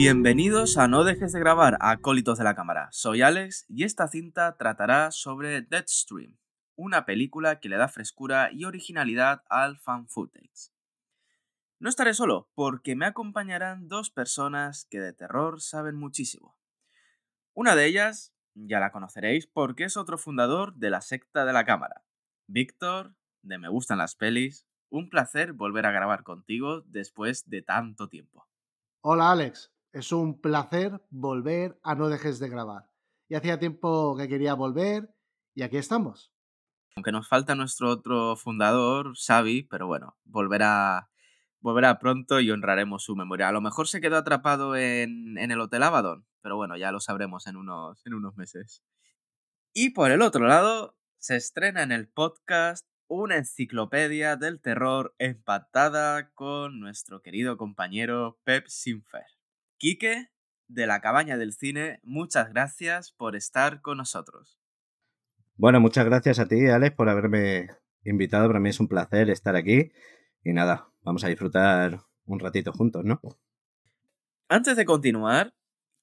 Bienvenidos a No dejes de grabar, acólitos de la cámara. Soy Alex y esta cinta tratará sobre Deadstream, una película que le da frescura y originalidad al fan footage. No estaré solo, porque me acompañarán dos personas que de terror saben muchísimo. Una de ellas ya la conoceréis porque es otro fundador de la secta de la cámara. Víctor, de Me gustan las pelis, un placer volver a grabar contigo después de tanto tiempo. Hola Alex, es un placer volver a No Dejes de Grabar. Y hacía tiempo que quería volver y aquí estamos. Aunque nos falta nuestro otro fundador, Xavi, pero bueno, volverá, volverá pronto y honraremos su memoria. A lo mejor se quedó atrapado en, el Hotel Abaddon, pero bueno, ya lo sabremos en unos, en unos meses. Y por el otro lado, se estrena en el podcast una enciclopedia del terror empatada con nuestro querido compañero Pep Sinfer. Quique, de la Cabaña del Cine, muchas gracias por estar con nosotros. Bueno, muchas gracias a ti, Alex, por haberme invitado. Para mí es un placer estar aquí. Y nada, vamos a disfrutar un ratito juntos, ¿no? Antes de continuar,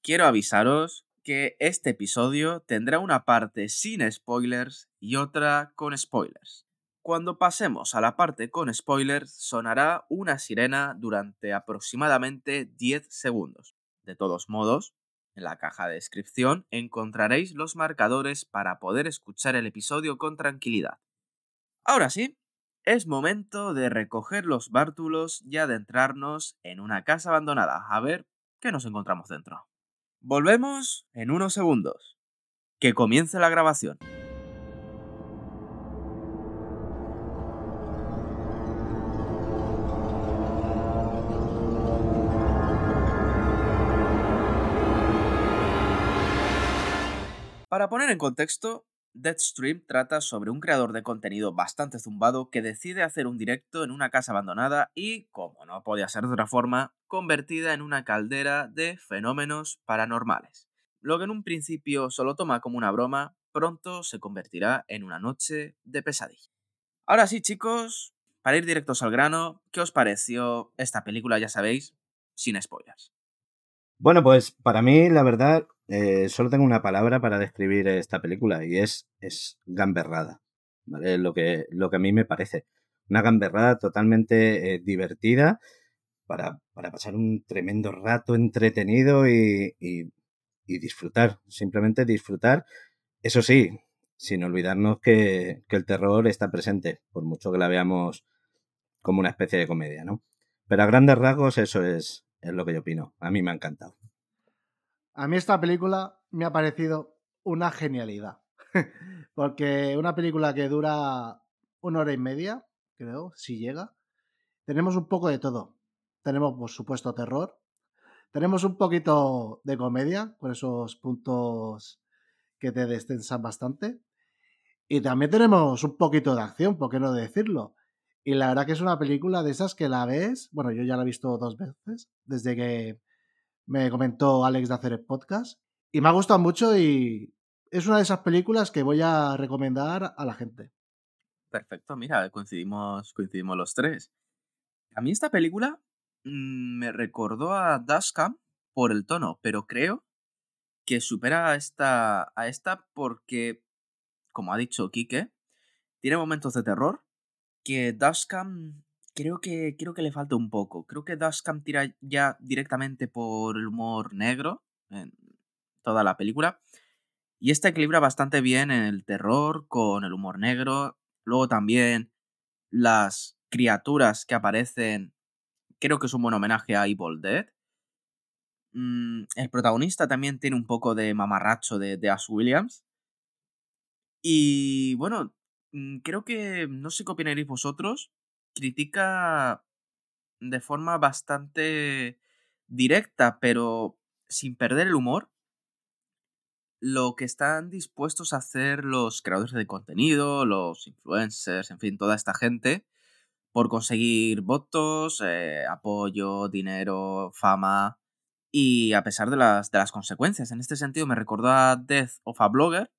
quiero avisaros que este episodio tendrá una parte sin spoilers y otra con spoilers. Cuando pasemos a la parte con spoilers, sonará una sirena durante aproximadamente 10 segundos. De todos modos, en la caja de descripción encontraréis los marcadores para poder escuchar el episodio con tranquilidad. Ahora sí, es momento de recoger los bártulos y adentrarnos en una casa abandonada a ver qué nos encontramos dentro. Volvemos en unos segundos. Que comience la grabación. Para poner en contexto, Deadstream trata sobre un creador de contenido bastante zumbado que decide hacer un directo en una casa abandonada y, como no podía ser de otra forma, convertida en una caldera de fenómenos paranormales. Lo que en un principio solo toma como una broma, pronto se convertirá en una noche de pesadilla. Ahora sí, chicos, para ir directos al grano, ¿qué os pareció esta película, ya sabéis, sin spoilers? Bueno, pues para mí, la verdad, eh, solo tengo una palabra para describir esta película y es, es gamberrada. ¿vale? Lo que, lo que a mí me parece. Una gamberrada totalmente eh, divertida para, para, pasar un tremendo rato entretenido y, y, y, disfrutar. Simplemente disfrutar. Eso sí, sin olvidarnos que, que el terror está presente, por mucho que la veamos como una especie de comedia, ¿no? Pero a grandes rasgos eso es, es lo que yo opino. A mí me ha encantado. A mí esta película me ha parecido una genialidad. Porque una película que dura una hora y media, creo, si llega, tenemos un poco de todo. Tenemos, por supuesto, terror. Tenemos un poquito de comedia, con esos puntos que te destensan bastante. Y también tenemos un poquito de acción, ¿por qué no decirlo? Y la verdad que es una película de esas que la ves, bueno, yo ya la he visto dos veces, desde que me comentó Alex de hacer el podcast, y me ha gustado mucho y es una de esas películas que voy a recomendar a la gente. Perfecto, mira, coincidimos, coincidimos los tres. A mí esta película mmm, me recordó a Dashcam por el tono, pero creo que supera a esta, a esta porque, como ha dicho Quique, tiene momentos de terror, que Dashcam creo que, creo que le falta un poco. Creo que Dashcam tira ya directamente por el humor negro en toda la película. Y esta equilibra bastante bien el terror con el humor negro. Luego también las criaturas que aparecen. Creo que es un buen homenaje a Evil Dead. Mm, el protagonista también tiene un poco de mamarracho de, de Ash Williams. Y bueno, Mm, creo que, no sé qué opinaréis vosotros, critica de forma bastante directa, pero sin perder el humor, lo que están dispuestos a hacer los creadores de contenido, los influencers, en fin, toda esta gente, por conseguir votos, eh, apoyo, dinero, fama, y a pesar de las, de las consecuencias. En este sentido me recordó a Death of a Blogger.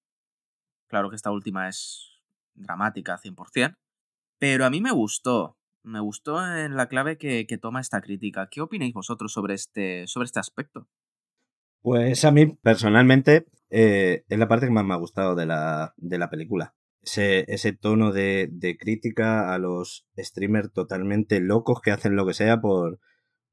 Claro que esta última es dramática 100%, pero a mí me gustó. Me gustó en la clave que, toma esta crítica. ¿Qué opináis vosotros sobre este, sobre este aspecto? Pues a mí, personalmente, eh, es la parte que más me ha gustado de la, de la película. Ese, ese tono de, de, crítica a los streamers totalmente locos que hacen lo que sea por,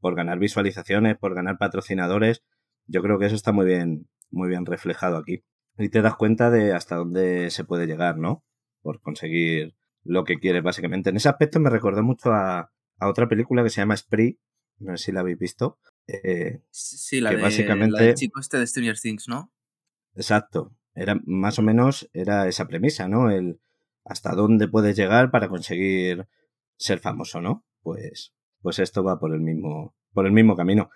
por ganar visualizaciones, por ganar patrocinadores. Yo creo que eso está muy bien, muy bien reflejado aquí. Y te das cuenta de hasta dónde se puede llegar, ¿no? Por conseguir lo que quieres, básicamente. En ese aspecto me recordó mucho a, a otra película que se llama Spree, no sé si la habéis visto. Eh, sí, la, de, básicamente... la del chico este de Stranger Things, ¿no? Exacto. Era más o menos era esa premisa, ¿no? El hasta dónde puedes llegar para conseguir ser famoso, ¿no? Pues, pues esto va por el mismo, por el mismo camino.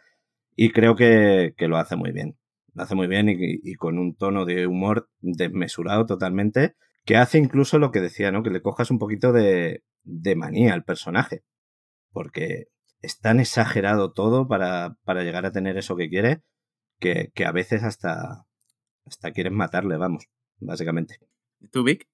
Y creo que, que lo hace muy bien. Lo hace muy bien y, y, con un tono de humor desmesurado totalmente, que hace incluso lo que decía, ¿no? Que le cojas un poquito de, de manía al personaje. Porque es tan exagerado todo para, para llegar a tener eso que quiere que, que, a veces hasta, hasta quieres matarle, vamos, básicamente. ¿Tú, Vic?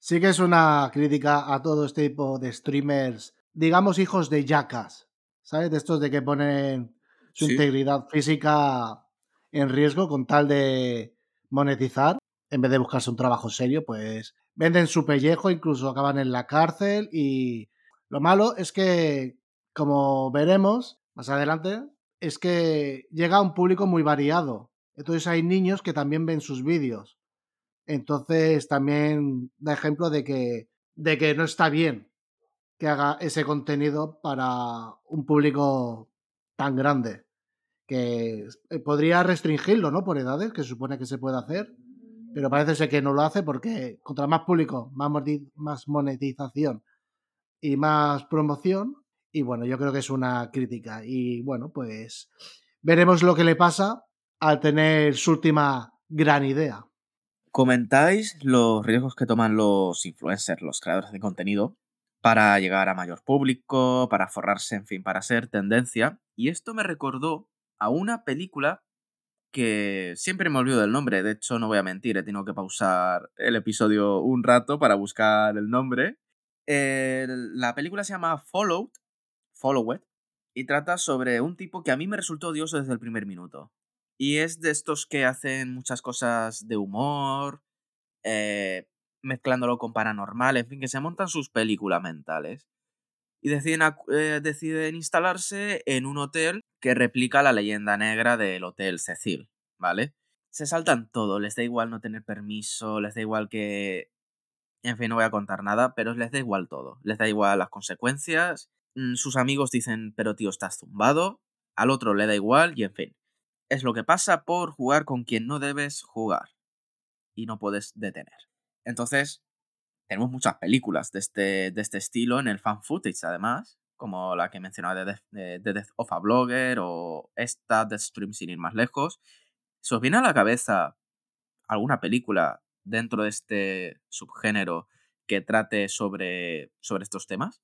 Sí que es una crítica a todo este tipo de streamers, digamos hijos de yacas, ¿sabes? De estos de que ponen su sí. integridad física en riesgo con tal de monetizar, en vez de buscarse un trabajo serio, pues venden su pellejo, incluso acaban en la cárcel y lo malo es que como veremos más adelante, es que llega a un público muy variado. Entonces hay niños que también ven sus vídeos. Entonces también da ejemplo de que, de que no está bien que haga ese contenido para un público tan grande. Que podría restringirlo, ¿no? Por edades, que supone que se puede hacer. Pero parece ser que no lo hace porque contra más público, más monetización y más promoción, y bueno, yo creo que es una crítica. Y bueno, pues veremos lo que le pasa al tener su última gran idea. Comentáis los riesgos que toman los influencers, los creadores de contenido, para llegar a mayor público, para forrarse, en fin, para ser tendencia. Y esto me recordó a una película que siempre me olvido del nombre. De hecho, no voy a mentir, he tenido que pausar el episodio un rato para buscar el nombre. La película se llama Followed Follow It, y trata sobre un tipo que a mí me resultó odioso desde el primer minuto. Y es de estos que hacen muchas cosas de humor, eh, mezclándolo con paranormal, en fin, que se montan sus películas mentales. Y deciden, eh, deciden instalarse en un hotel que replica la leyenda negra del Hotel Cecil, ¿vale? Se saltan todo, les da igual no tener permiso, les da igual que... En fin, no voy a contar nada, pero les da igual todo. Les da igual las consecuencias Mm, sus amigos dicen, pero tío, estás zumbado, al otro le da igual y en fin. Es lo que pasa por jugar con quien no debes jugar y no puedes detener. Entonces, tenemos muchas películas de este, de este estilo en el fan footage, además, como la que mencionaba de Death of a Blogger o esta de Stream sin ir más lejos. ¿Se os viene a la cabeza alguna película dentro de este subgénero que trate sobre, sobre estos temas?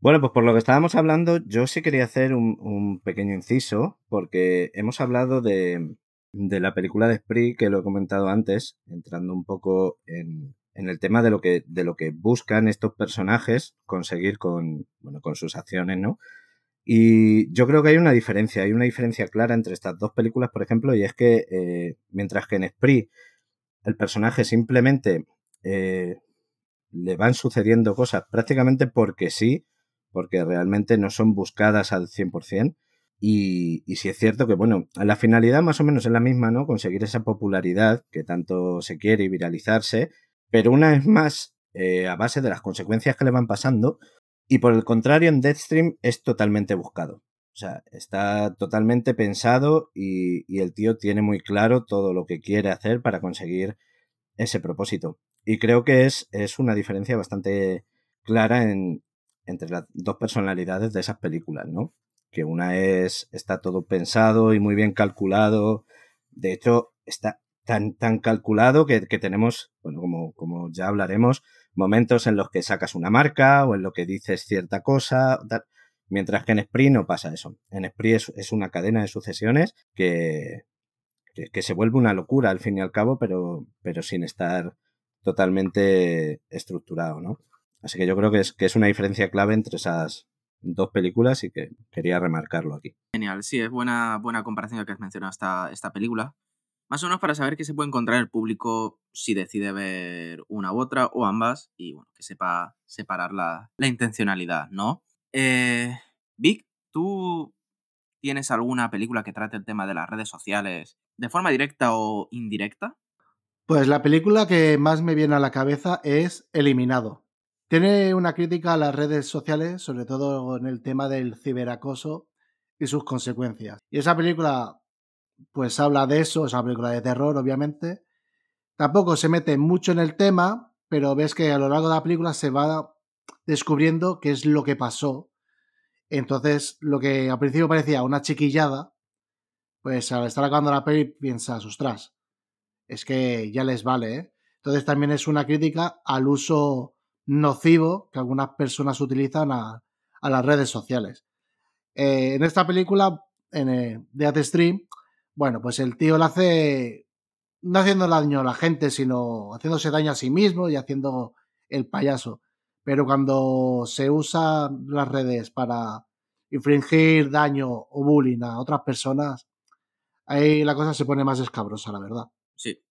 Bueno, pues por lo que estábamos hablando, yo sí quería hacer un, un pequeño inciso, porque hemos hablado de, de, la película de Spree, que lo he comentado antes, entrando un poco en, en, el tema de lo, que, de lo que buscan estos personajes conseguir con, bueno, con sus acciones, ¿no? Y yo creo que hay una diferencia, hay una diferencia clara entre estas dos películas, por ejemplo, y es que eh, mientras que en Spree el personaje simplemente eh, le van sucediendo cosas prácticamente porque sí, porque realmente no son buscadas al 100%. Y, y sí es cierto que, bueno, la finalidad más o menos es la misma, ¿no? Conseguir esa popularidad que tanto se quiere y viralizarse, pero una vez más eh, a base de las consecuencias que le van pasando. Y por el contrario, en Deathstream es totalmente buscado. O sea, está totalmente pensado y, y el tío tiene muy claro todo lo que quiere hacer para conseguir ese propósito. Y creo que es, es una diferencia bastante clara en, entre las dos personalidades de esas películas, ¿no? Que una es, está todo pensado y muy bien calculado. De hecho, está tan, tan calculado que, tenemos, bueno, como, como ya hablaremos, momentos en los que sacas una marca o en los que dices cierta cosa, mientras que en Spree no pasa eso. En Spree es, es una cadena de sucesiones que, que, que, se vuelve una locura al fin y al cabo, pero, pero sin estar totalmente estructurado, ¿no? Así que yo creo que es, que es una diferencia clave entre esas dos películas y que quería remarcarlo aquí. Genial, sí, es buena, buena comparación que has mencionado esta, esta película. Más o menos para saber qué se puede encontrar el público si decide ver una u otra o ambas y bueno, que sepa separar la, la intencionalidad, ¿no? Eh, Vic, ¿tú tienes alguna película que trate el tema de las redes sociales de forma directa o indirecta? Pues la película que más me viene a la cabeza es Eliminado. Tiene una crítica a las redes sociales, sobre todo en el tema del ciberacoso y sus consecuencias. Y esa película, pues habla de eso, es una película de terror, obviamente. Tampoco se mete mucho en el tema, pero ves que a lo largo de la película se va descubriendo qué es lo que pasó. Entonces, lo que al principio parecía una chiquillada, pues al estar acabando la peli piensas, ostras, es que ya les vale, ¿eh? Entonces también es una crítica al uso nocivo que algunas personas utilizan a, las redes sociales. Eh, en esta película, en eh, Death Stream, bueno, pues el tío le hace, no haciendo daño a la gente, sino haciéndose daño a sí mismo y haciendo el payaso. Pero cuando se usan las redes para infringir daño o bullying a otras personas, ahí la cosa se pone más escabrosa, la verdad. Sí,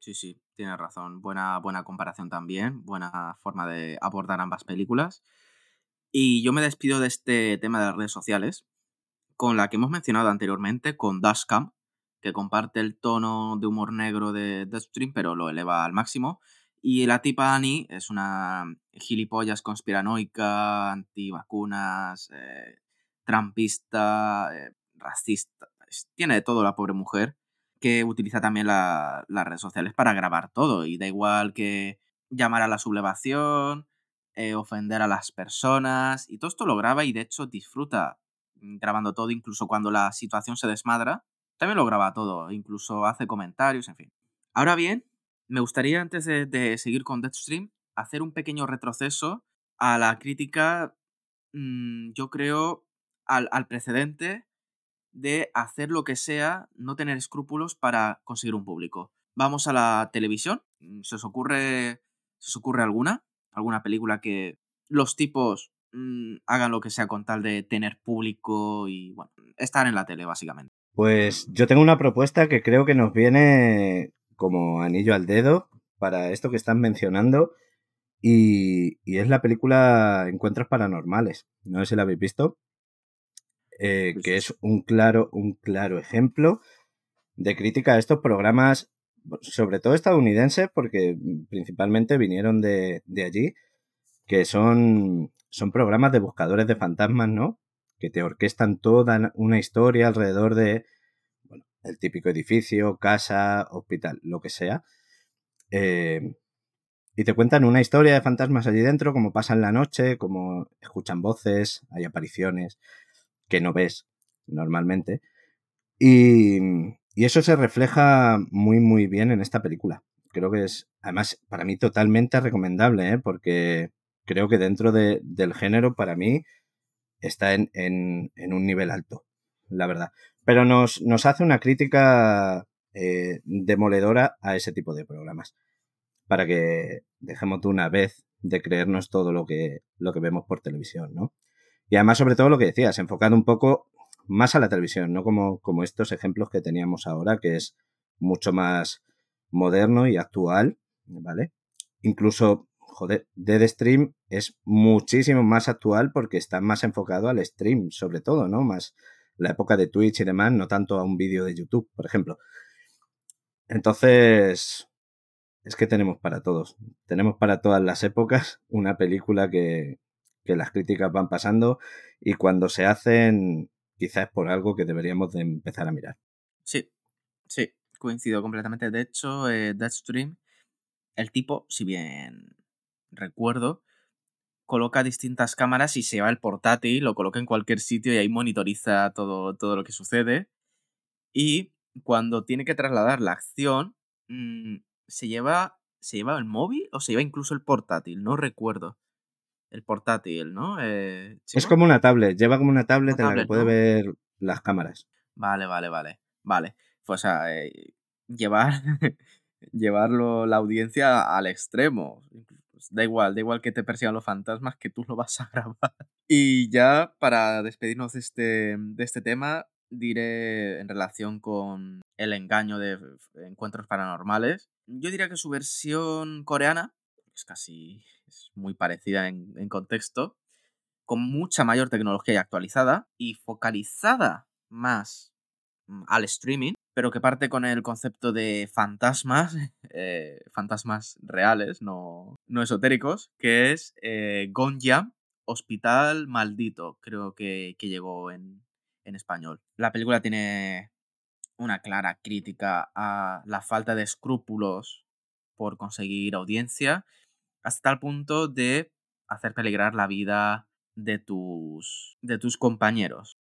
sí, sí, tienes razón. Buena, buena comparación también, buena forma de abordar ambas películas. Y yo me despido de este tema de las redes sociales con la que hemos mencionado anteriormente, con Dashcam, que comparte el tono de humor negro de Deathstream, pero lo eleva al máximo. Y la tipa Annie es una gilipollas conspiranoica, antivacunas, eh, trampista, eh, racista. Tiene de todo la pobre mujer que utiliza también la- las redes sociales para grabar todo. Y da igual que llamar a la sublevación, eh, ofender a las personas. Y todo esto lo graba y de hecho disfruta mm, grabando todo, incluso cuando la situación se desmadra. También lo graba todo, incluso hace comentarios, en fin. Ahora bien, me gustaría, antes de, seguir con Deathstream, hacer un pequeño retroceso a la crítica, mm, yo creo, al, al precedente de hacer lo que sea, no tener escrúpulos para conseguir un público. Vamos a la televisión. Mm, ¿Se os ocurre, se os ocurre alguna? ¿Alguna película que los tipos mm, hagan lo que sea con tal de tener público y, bueno, estar en la tele, básicamente? Pues yo tengo una propuesta que creo que nos viene como anillo al dedo para esto que están mencionando y, y es la película Encuentros Paranormales. No sé si la habéis visto. Eh, Sí, que es un claro, un claro ejemplo de crítica a estos programas, sobre todo estadounidenses, porque principalmente vinieron de, de allí, que son, son programas de buscadores de fantasmas, ¿no? Que te orquestan toda una historia alrededor de bueno, el típico edificio, casa, hospital, lo que sea. Eh, y te cuentan una historia de fantasmas allí dentro, cómo pasan la noche, cómo escuchan voces, hay apariciones que no ves normalmente. Y, y eso se refleja muy, muy bien en esta película. Creo que es, además, para mí totalmente recomendable, ¿eh? porque creo que dentro de, del género, para mí, está en, un nivel alto, la verdad. Pero nos, hace una crítica eh, demoledora a ese tipo de programas. Para que dejemos de una vez de creernos todo lo que, lo que vemos por televisión, ¿no? Y además, sobre todo lo que decías, enfocado un poco más a la televisión, no como, como estos ejemplos que teníamos ahora, que es mucho más moderno y actual, ¿vale? Incluso, joder, Dead Stream es muchísimo más actual porque está más enfocado al stream, sobre todo, ¿no? Más la época de Twitch y demás, no tanto a un vídeo de YouTube, por ejemplo. Entonces, es que tenemos para todos. Tenemos para todas las épocas una película que, que las críticas van pasando y cuando se hacen quizás por algo que deberíamos de empezar a mirar. Sí, sí, coincido completamente. De hecho, eh, Deathstream, el tipo, si bien recuerdo, coloca distintas cámaras y se va el portátil, lo coloca en cualquier sitio y ahí monitoriza todo, todo lo que sucede. Y cuando tiene que trasladar la acción, mmm, se lleva, se lleva el móvil o se lleva incluso el portátil, no recuerdo el portátil, ¿no? Eh, es como una tablet, lleva como una tablet, una en la que puede ¿no? ver las cámaras. Vale, vale, vale. Vale. Pues, o sea, eh, llevar, llevarlo la audiencia al extremo. Pues da igual, da igual que te persigan los fantasmas, que tú lo vas a grabar. Y ya para despedirnos de este, de este tema, diré en relación con el engaño de encuentros paranormales. Yo diría que su versión coreana es casi es muy parecida en, en contexto, con mucha mayor tecnología actualizada y focalizada más mm, al streaming, pero que parte con el concepto de fantasmas, eh, fantasmas reales, no, no esotéricos, que es eh, Gonja, Hospital Maldito, creo que, que llegó en, en español. La película tiene una clara crítica a la falta de escrúpulos por conseguir audiencia, hasta el punto de hacer peligrar la vida de tus, de tus compañeros.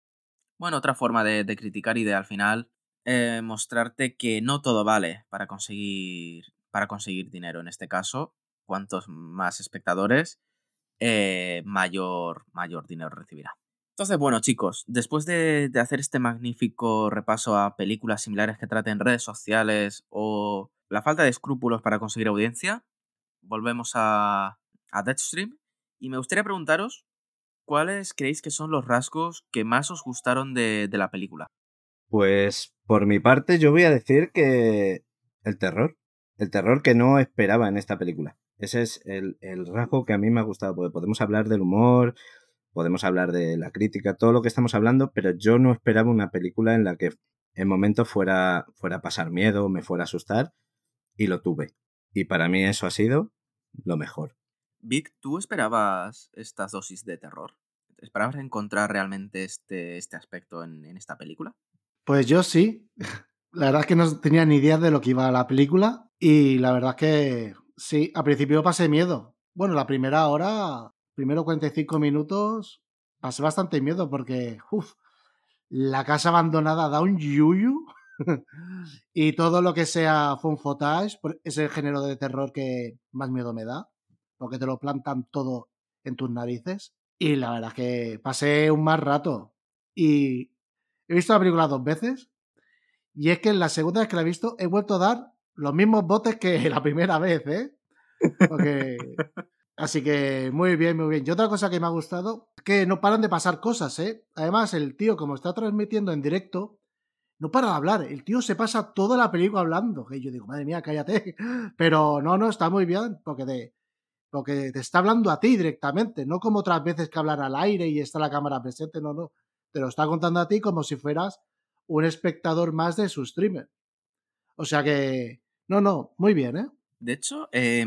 Bueno, otra forma de, de criticar y de al final eh, mostrarte que no todo vale para conseguir, para conseguir dinero. En este caso, cuantos más espectadores, eh, mayor, mayor dinero recibirá. Entonces, bueno, chicos, después de, hacer este magnífico repaso a películas similares que traten redes sociales o la falta de escrúpulos para conseguir audiencia, volvemos a, a Deadstream y me gustaría preguntaros cuáles creéis que son los rasgos que más os gustaron de, de la película. Pues por mi parte yo voy a decir que el terror, el terror que no esperaba en esta película. Ese es el, rasgo que a mí me ha gustado, porque podemos hablar del humor, podemos hablar de la crítica, todo lo que estamos hablando, pero yo no esperaba una película en la que en momentos fuera, fuera a pasar miedo, me fuera a asustar, y lo tuve. Y para mí eso ha sido lo mejor. Vic, ¿tú esperabas estas dosis de terror? ¿Esperabas encontrar realmente este, este aspecto en esta película? Pues yo sí. La verdad es que no tenía ni idea de lo que iba a la película y la verdad es que sí, al principio pasé miedo. Bueno, la primera hora, primero 45 minutos, pasé bastante miedo porque, uff, la casa abandonada da un yuyu y todo lo que sea fun footage es el género de terror que más miedo me da, porque te lo plantan todo en tus narices. Y la verdad es que pasé un mal rato y He visto la película dos veces y es que en la segunda vez que la he visto he vuelto a dar los mismos botes que la primera vez, ¿eh? Así que muy bien, muy bien. Y otra cosa que me ha gustado es que no paran de pasar cosas, ¿eh? Además, el tío, como está transmitiendo en directo, no para de hablar. El tío se pasa toda la película hablando. Que yo digo, madre mía, cállate. Pero no, no, está muy bien, porque te, porque te está hablando a ti directamente, no como otras veces que hablar al aire y está la cámara presente, no, no te lo está contando a ti como si fueras un espectador más de su streamer. O sea que, no, no, muy bien, ¿eh? De hecho, eh,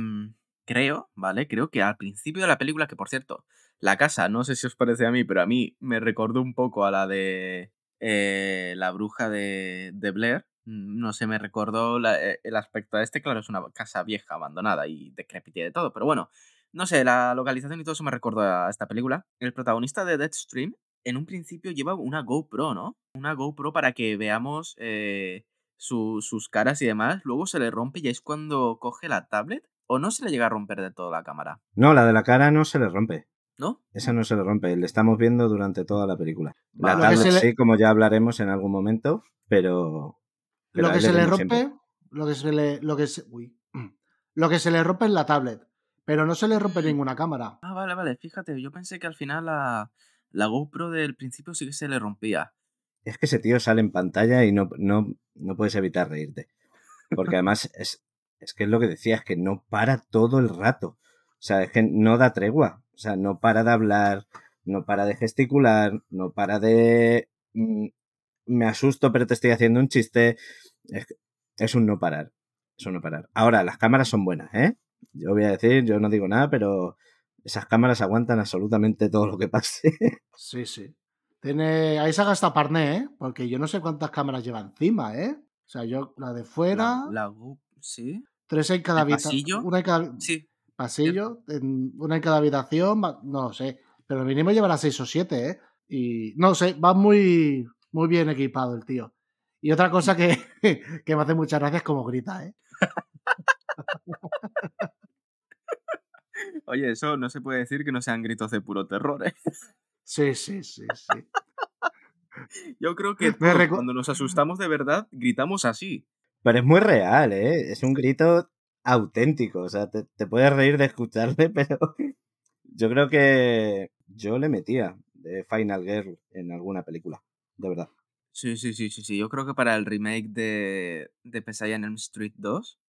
creo, ¿vale? Creo que al principio de la película, que por cierto, la casa, no sé si os parece a mí, pero a mí me recordó un poco a la de eh, la bruja de, de, Blair. Mm, no sé, me recordó eh, el aspecto de este. Claro, es una casa vieja, abandonada y decrépita de todo, pero bueno, no sé, la localización y todo eso me recordó a esta película. El protagonista de Deadstream en un principio lleva una GoPro, ¿no? Una GoPro para que veamos eh, su, sus caras y demás. Luego se le rompe y es cuando coge la tablet. ¿O no se le llega a romper de todo la cámara? No, la de la cara no se le rompe. ¿No? Esa no se le rompe, le estamos viendo durante toda la película. La tablet le... sí, como ya hablaremos en algún momento, pero... pero lo que se le rompe, siempre. lo que se le... Lo que se... Uy. Lo que se le rompe es la tablet, pero no se le rompe ninguna cámara. Ah, vale, vale, fíjate, yo pensé que al final la la GoPro del principio sí que se le rompía. Es que ese tío sale en pantalla y no, no, no puedes evitar reírte. Porque además es, es que es lo que decía, es que no para todo el rato. O sea, es que no da tregua. O sea, no para de hablar, no para de gesticular, no para de... Mm, me asusto pero te estoy haciendo un chiste. Es, es un no parar. Es un no parar. Ahora, las cámaras son buenas, ¿eh? Yo voy a decir, yo no digo nada, pero esas cámaras aguantan absolutamente todo lo que pase. Sí, sí. Tiene... Ahí se ha gastado Parné, ¿eh? Porque yo no sé cuántas cámaras lleva encima, ¿eh? O sea, yo la de fuera. La, la sí. Tres en cada habitación. ¿Pasillo? Una en cada sí. pasillo. En... Una en cada habitación. No sé. Pero el mínimo llevará seis o siete, ¿eh? Y no sé, va muy, muy bien equipado el tío. Y otra cosa que, que me hace muchas gracias como grita, ¿eh? Oye, eso no se puede decir que no sean gritos de puro terror, ¿eh? Sí, sí, sí, sí. Yo creo que todos, cuando nos asustamos de verdad, gritamos así. Pero es muy real, ¿eh? Es un grito auténtico. O sea, te, te puedes reír de escucharle, pero yo creo que yo le metía de Final Girl en alguna película, de verdad. Sí, sí, sí, sí, sí. Yo creo que para el remake de, de Pesadilla en Elm Street 2,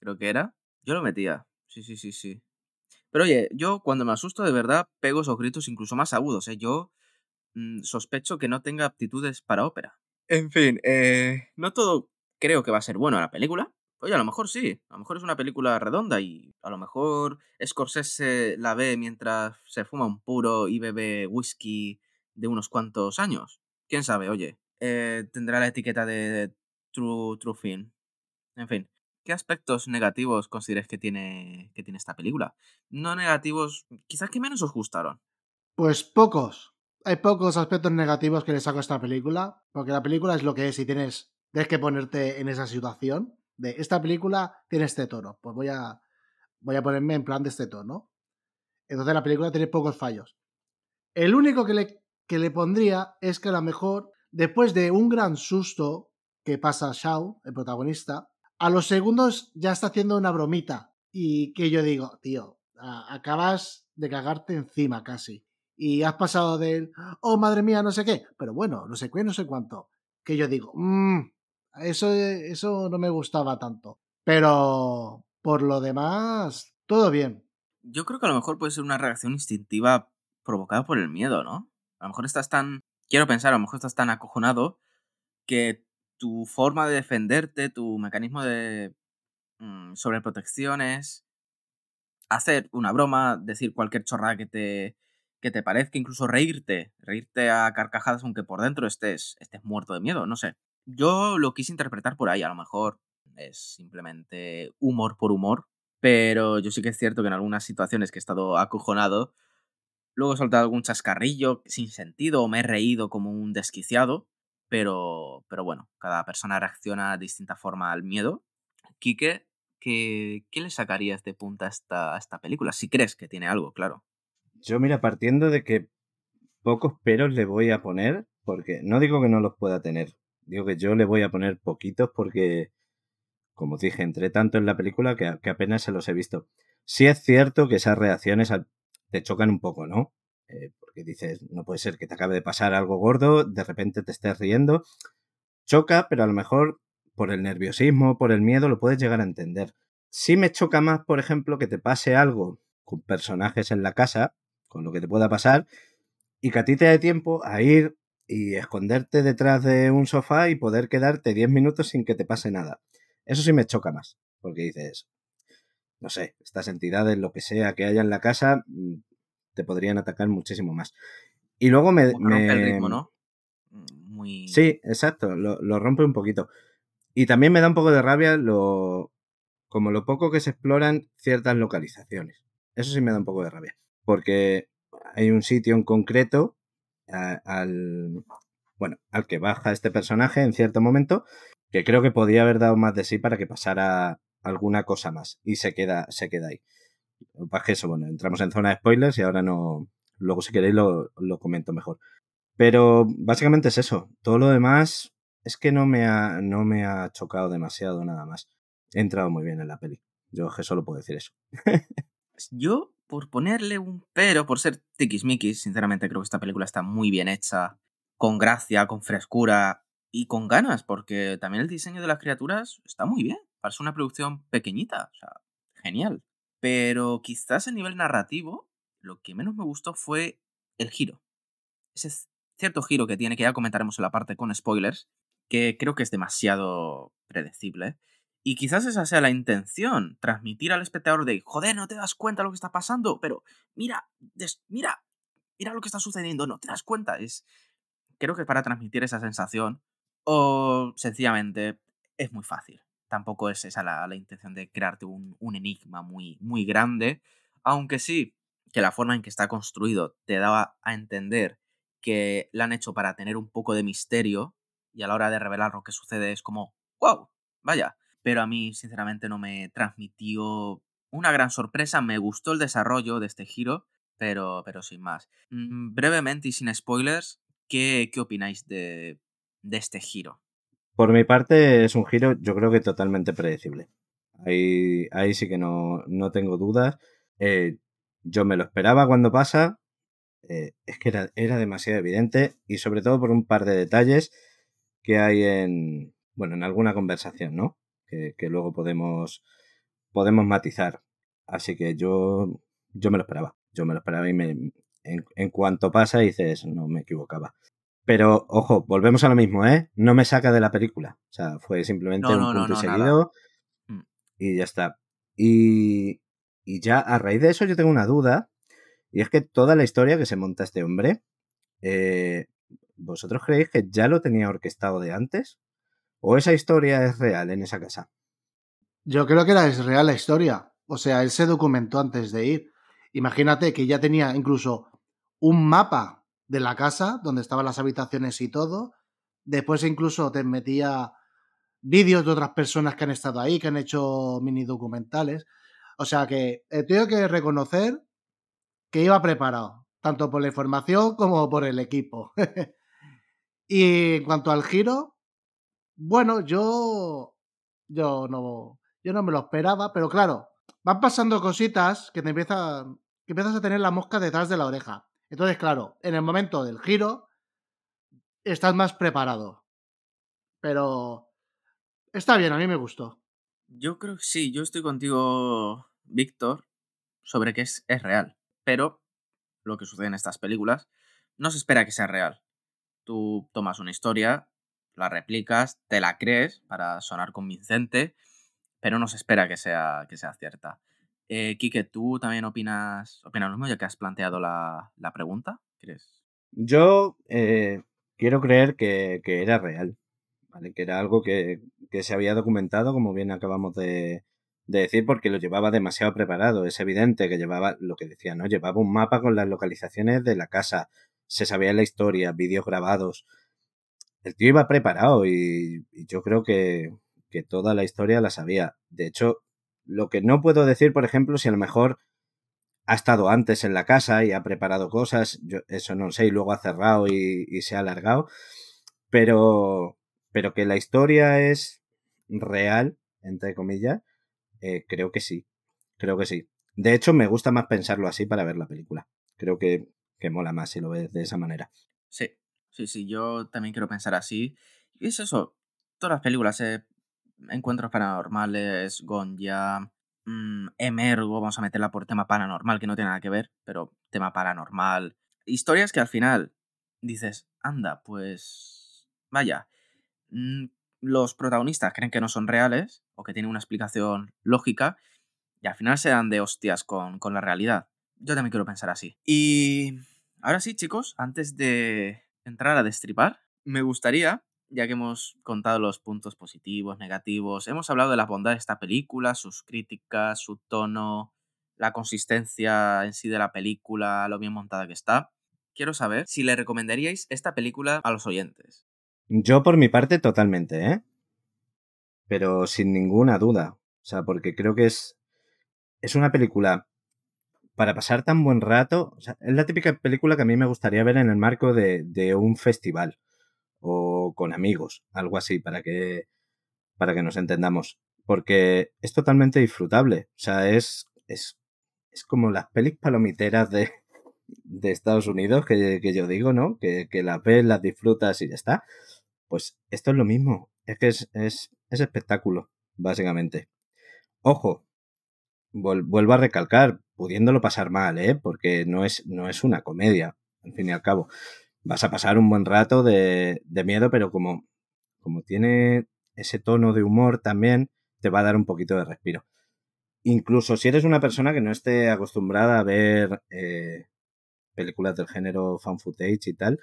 creo que era, yo lo metía. Sí, sí, sí, sí. Pero oye, yo cuando me asusto de verdad pego esos gritos incluso más agudos, ¿eh? Yo mm, sospecho que no tenga aptitudes para ópera. En fin, eh, no todo creo que va a ser bueno la película. Oye, a lo mejor sí, a lo mejor es una película redonda y a lo mejor Scorsese la ve mientras se fuma un puro y bebe whisky de unos cuantos años. ¿Quién sabe? Oye, eh, tendrá la etiqueta de True, True Film. En fin, ¿qué aspectos negativos consideres que tiene, que tiene esta película? No negativos, quizás que menos os gustaron. Pues pocos. Hay pocos aspectos negativos que le saco a esta película, porque la película es lo que es y tienes, que ponerte en esa situación de esta película tiene este tono, pues voy a, voy a ponerme en plan de este tono. Entonces la película tiene pocos fallos. El único que le, que le pondría es que a lo mejor, después de un gran susto que pasa Shao, el protagonista, a los segundos ya está haciendo una bromita. Y que yo digo, tío, acabas de cagarte encima casi. Y has pasado del, oh madre mía, no sé qué. Pero bueno, no sé qué, no sé cuánto. Que yo digo, mmm, eso, eso no me gustaba tanto. Pero por lo demás, todo bien. Yo creo que a lo mejor puede ser una reacción instintiva provocada por el miedo, ¿no? A lo mejor estás tan. Quiero pensar, a lo mejor estás tan acojonado que tu forma de defenderte, tu mecanismo de mm, sobreprotección es hacer una broma, decir cualquier chorrada que te, que te parezca, incluso reírte, reírte a carcajadas aunque por dentro estés, estés muerto de miedo, no sé. Yo lo quise interpretar por ahí, a lo mejor es simplemente humor por humor, pero yo sí que es cierto que en algunas situaciones que he estado acojonado, luego he soltado algún chascarrillo sin sentido o me he reído como un desquiciado, pero, pero bueno, cada persona reacciona de distinta forma al miedo. Quique, ¿qué, qué le sacarías de punta a esta, a esta película? Si crees que tiene algo, claro. Yo, mira, partiendo de que pocos peros le voy a poner, porque no digo que no los pueda tener, Digo que yo le voy a poner poquitos porque, como dije, entré tanto en la película que, apenas se los he visto. Sí es cierto que esas reacciones te chocan un poco, ¿no? Eh, porque dices, no puede ser que te acabe de pasar algo gordo, de repente te estés riendo. Choca, pero a lo mejor por el nerviosismo, por el miedo, lo puedes llegar a entender. Sí me choca más, por ejemplo, que te pase algo con personajes en la casa, con lo que te pueda pasar, y que a ti te dé tiempo a ir y esconderte detrás de un sofá y poder quedarte 10 minutos sin que te pase nada. Eso sí me choca más, porque dices, no sé, estas entidades, lo que sea que haya en la casa, mm, te podrían atacar muchísimo más. Y luego me... me... el ritmo, ¿no? Mm, muy... Sí, exacto, lo, lo, rompe un poquito. Y también me da un poco de rabia lo... como lo poco que se exploran ciertas localizaciones. Eso sí me da un poco de rabia. Porque hay un sitio en concreto al, bueno, al que baja este personaje en cierto momento, que creo que podía haber dado más de sí para que pasara alguna cosa más y se queda, se queda ahí. Para que eso, bueno, entramos en zona de spoilers y ahora no, luego si queréis lo, lo comento mejor. Pero básicamente es eso. Todo lo demás es que no me ha, no me ha chocado demasiado nada más. He entrado muy bien en la peli. Yo que solo puedo decir eso. Yo por ponerle un pero, por ser tiquismiquis, sinceramente creo que esta película está muy bien hecha, con gracia, con frescura y con ganas, porque también el diseño de las criaturas está muy bien. Parece una producción pequeñita, o sea, genial. Pero quizás a nivel narrativo, lo que menos me gustó fue el giro. Ese cierto giro que tiene, que ya comentaremos en la parte con spoilers, que creo que es demasiado predecible. Y quizás esa sea la intención, transmitir al espectador de, joder, no te das cuenta lo que está pasando, pero mira, mira, mira lo que está sucediendo, no te das cuenta. Es, creo que para transmitir esa sensación, o sencillamente es muy fácil. Tampoco es esa la, intención de crearte un, un, enigma muy, muy grande, aunque sí que la forma en que está construido te daba a entender que la han hecho para tener un poco de misterio y a la hora de revelar lo que sucede es como, wow, vaya, pero a mí sinceramente no me transmitió una gran sorpresa, me gustó el desarrollo de este giro, pero, pero sin más. Mm, brevemente y sin spoilers, ¿qué, qué opináis de, de este giro? Por mi parte es un giro yo creo que totalmente predecible. Ahí, ahí sí que no, no tengo dudas. Eh, yo me lo esperaba cuando pasa. Eh, es que era, era demasiado evidente y sobre todo por un par de detalles que hay en, bueno, en alguna conversación, ¿no? Que, que luego podemos, podemos matizar. Así que yo, yo me lo esperaba. Yo me lo esperaba y me, en, en cuanto pasa dices, no me equivocaba. Pero, ojo, volvemos a lo mismo, ¿eh? No me saca de la película. O sea, fue simplemente No, un no, no, punto y no, seguido Mm. y ya está. Y, y ya a raíz de eso yo tengo una duda. Y es que toda la historia que se monta este hombre, eh, ¿vosotros creéis que ya lo tenía orquestado de antes? ¿O esa historia es real en esa casa? Yo creo que era es real la historia. O sea, él se documentó antes de ir. Imagínate que ya tenía incluso un mapa de la casa donde estaban las habitaciones y todo. Después incluso te metía vídeos de otras personas que han estado ahí, que han hecho mini documentales. O sea que eh, tengo que reconocer que iba preparado, tanto por la información como por el equipo. y en cuanto al giro, bueno, yo yo no yo no me lo esperaba, pero claro, van pasando cositas que te empiezan que empiezas a tener la mosca detrás de la oreja. Entonces, claro, en el momento del giro estás más preparado. Pero está bien, a mí me gustó. Yo creo que sí, yo estoy contigo, Víctor, sobre que es, es real. Pero lo que sucede en estas películas no se espera que sea real. Tú tomas una historia, la replicas, te la crees para sonar convincente, pero no se espera que sea, que sea cierta. Eh, Quique, ¿tú también opinas, opinas lo mismo ya que has planteado la, la pregunta? ¿Quieres? Yo eh, quiero creer que, que era real, ¿vale? Que era algo que, que se había documentado, como bien acabamos de, de decir, porque lo llevaba demasiado preparado. Es evidente que llevaba lo que decía, ¿no? Llevaba un mapa con las localizaciones de la casa, se sabía la historia, vídeos grabados. El tío iba preparado y, y yo creo que, que toda la historia la sabía. De hecho, lo que no puedo decir, por ejemplo, si a lo mejor ha estado antes en la casa y ha preparado cosas, yo eso no sé, y luego ha cerrado y, se ha alargado, pero, pero que la historia es real, entre comillas, eh, creo que sí, creo que sí. De hecho, me gusta más pensarlo así para ver la película. Creo que, que mola más si lo ves de esa manera. Sí, sí, sí, yo también quiero pensar así. Y es eso, todas las películas, eh, Encuentros Paranormales, Gonja, mm, Emergo, vamos a meterla por tema paranormal, que no tiene nada que ver, pero tema paranormal. Historias que al final dices, anda, pues vaya, mm, los protagonistas creen que no son reales o que tienen una explicación lógica y al final se dan de hostias con, con la realidad. Yo también quiero pensar así. Y ahora sí, chicos, antes de entrar a destripar, me gustaría, ya que hemos contado los puntos positivos, negativos, hemos hablado de las bondades de esta película, sus críticas, su tono, la consistencia en sí de la película, lo bien montada que está. Quiero saber si le recomendaríais esta película a los oyentes. Yo por mi parte totalmente, ¿eh? Pero sin ninguna duda. O sea, porque creo que es, es una película para pasar tan buen rato. O sea, es la típica película que a mí me gustaría ver en el marco de, de un festival o con amigos, algo así, para que, para que nos entendamos. Porque es totalmente disfrutable. O sea, es, es, es como las pelis palomiteras de, de Estados Unidos que, que yo digo, ¿no? Que, que las ves, las disfrutas y ya está. Pues esto es lo mismo. Es que es, es, es espectáculo, básicamente. Ojo, vuelvo a recalcar, pudiéndolo pasar mal, ¿eh? Porque no es, no es una comedia, al fin y al cabo. Vas a pasar un buen rato de, miedo, pero como, como tiene ese tono de humor también, te va a dar un poquito de respiro. Incluso si eres una persona que no esté acostumbrada a ver eh, películas del género fan footage y tal,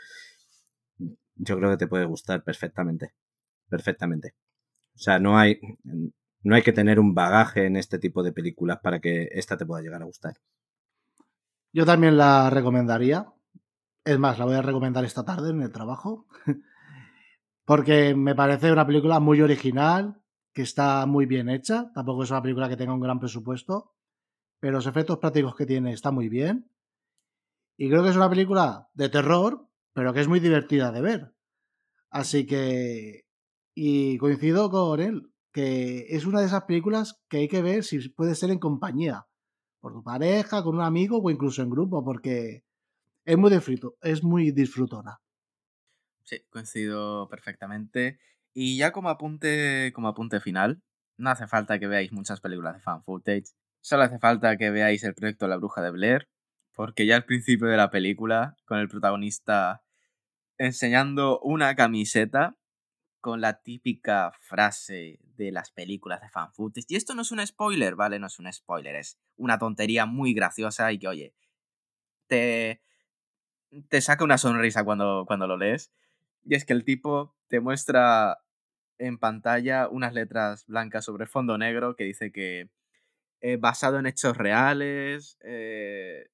yo creo que te puede gustar perfectamente. Perfectamente. O sea, no hay, no hay que tener un bagaje en este tipo de películas para que esta te pueda llegar a gustar. Yo también la recomendaría. Es más, la voy a recomendar esta tarde en el trabajo. Porque me parece una película muy original, que está muy bien hecha. Tampoco es una película que tenga un gran presupuesto, pero los efectos prácticos que tiene está muy bien. Y creo que es una película de terror, pero que es muy divertida de ver. Así que. Y coincido con él. que es una de esas películas que hay que ver si puede ser en compañía, por tu pareja, con un amigo o incluso en grupo, porque es muy disfruto, es muy disfrutona. Sí, coincido perfectamente. Y ya como apunte, como apunte final, no hace falta que veáis muchas películas de fan footage. Solo hace falta que veáis el proyecto La Bruja de Blair, porque ya al principio de la película, con el protagonista enseñando una camiseta con la típica frase de las películas de fan footage. Y esto no es un spoiler, ¿vale? No es un spoiler, es una tontería muy graciosa y que, oye, te, te saca una sonrisa cuando, cuando lo lees. Y es que el tipo te muestra en pantalla unas letras blancas sobre fondo negro que dice que eh, basado en hechos reales, eh,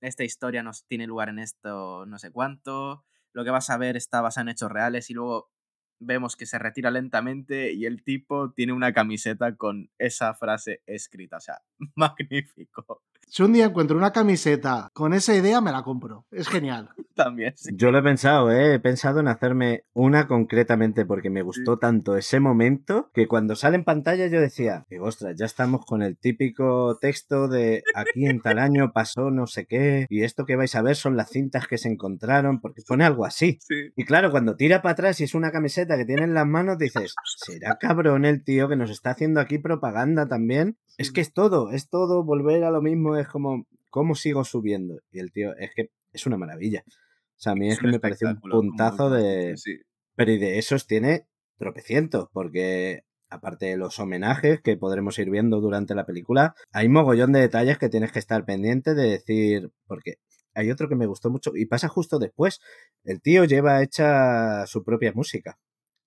esta historia nos tiene lugar en esto no sé cuánto, lo que vas a ver está basado en hechos reales y luego vemos que se retira lentamente y el tipo tiene una camiseta con esa frase escrita. O sea, magnífico. Si un día encuentro una camiseta con esa idea, me la compro. Es genial. También. Yo lo he pensado, ¿eh? he pensado en hacerme una concretamente porque me gustó tanto ese momento que cuando sale en pantalla yo decía, ostras, ya estamos con el típico texto de aquí en tal año pasó no sé qué y esto que vais a ver son las cintas que se encontraron, porque pone algo así. Y claro, cuando tira para atrás y es una camiseta que tiene en las manos, dices, será cabrón el tío que nos está haciendo aquí propaganda también. Es que es todo, es todo, volver a lo mismo, es como, ¿cómo sigo subiendo? Y el tío, es que es una maravilla. O sea, a mí es, que me parece un puntazo de... Pero y de esos tiene tropecientos, porque aparte de los homenajes que podremos ir viendo durante la película, hay mogollón de detalles que tienes que estar pendiente de decir, porque hay otro que me gustó mucho y pasa justo después. El tío lleva hecha su propia música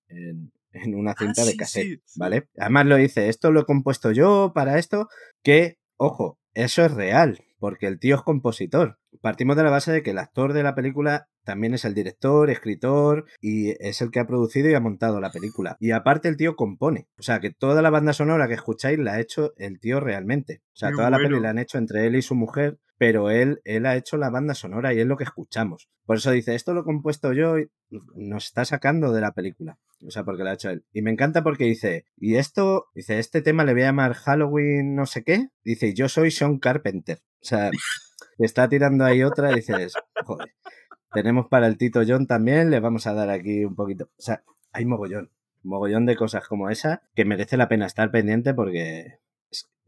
en, una ah, cinta de cassette, ¿vale? Además lo dice, esto lo he compuesto yo para esto, que, ojo, eso es real, porque el tío es compositor. Partimos de la base de que el actor de la película también es el director, escritor y es el que ha producido y ha montado la película. Y aparte el tío compone. O sea que toda la banda sonora que escucháis la ha hecho el tío realmente. O sea, toda la película la han hecho entre él y su mujer, pero él, él ha hecho la banda sonora y es lo que escuchamos. Por eso dice, esto lo he compuesto yo y nos está sacando de la película. O sea, porque lo ha hecho él. Y me encanta porque dice, y esto, dice, este tema le voy a llamar Halloween no sé qué. Dice, yo soy Sean Carpenter. O sea, está tirando ahí otra y dices, joder. Tenemos para el Tito John también, le vamos a dar aquí un poquito. O sea, hay mogollón, mogollón de cosas como esa que merece la pena estar pendiente porque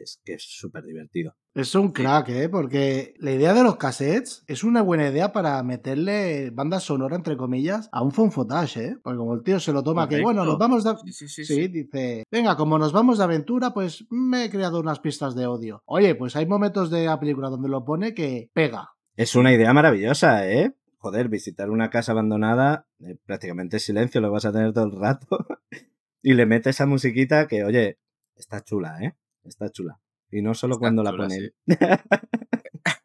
es, que es súper divertido. Es un crack, ¿eh? Porque la idea de los cassettes es una buena idea para meterle banda sonora, entre comillas, a un fonfotage, ¿eh? Porque como el tío se lo toma que, bueno, nos vamos de... Sí, sí, sí, dice, venga, como nos vamos de aventura, pues me he creado unas pistas de odio. Oye, pues hay momentos de la película donde lo pone que pega. Es una idea maravillosa, ¿eh? joder, visitar una casa abandonada, eh, prácticamente silencio lo vas a tener todo el rato. y le metes esa musiquita que, oye, está chula, ¿eh? Está chula. Y no solo cuando la ponen.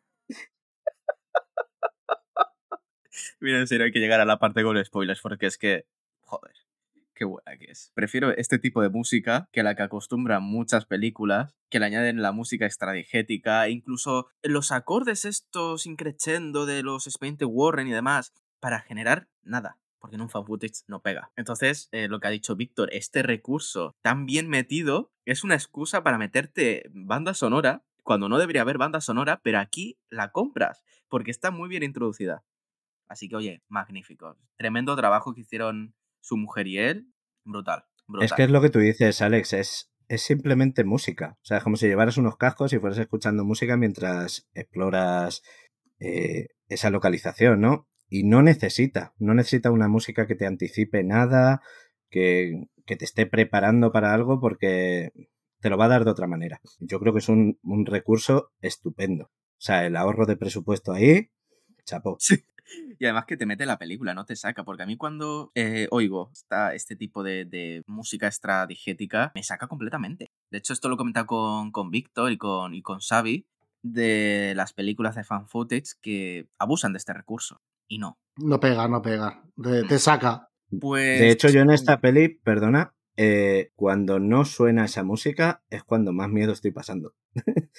Mira, en serio, hay que llegar a la parte con spoilers porque es que, joder. Qué buena que es. Prefiero este tipo de música que la que acostumbran muchas películas, que le añaden la música extradigética, e incluso los acordes estos increchendo de los Spainte Warren y demás, para generar nada porque en un fan footage no pega. Entonces, eh, lo que ha dicho Víctor, este recurso tan bien metido es una excusa para meterte banda sonora cuando no debería haber banda sonora, pero aquí la compras porque está muy bien introducida. Así que, oye, magnífico. Tremendo trabajo que hicieron su mujer y él, brutal. Es que es lo que tú dices, Alex, es, es simplemente música. O sea, es como si llevaras unos cascos y fueras escuchando música mientras exploras eh, esa localización, ¿no? Y no necesita, no necesita una música que te anticipe nada, que, que te esté preparando para algo porque te lo va a dar de otra manera. Yo creo que es un, un recurso estupendo. O sea, el ahorro de presupuesto ahí, chapó. Sí. Y además que te mete la película, no te saca. Porque a mí cuando eh, oigo está este tipo de, de, música extradigética, me saca completamente. De hecho, esto lo he comentado con, con Víctor y con, y con Xavi de las películas de fan footage que abusan de este recurso. Y no. No pega, no pega. Te, saca. Pues... De hecho, yo en esta peli, perdona, eh, cuando no suena esa música es cuando más miedo estoy pasando.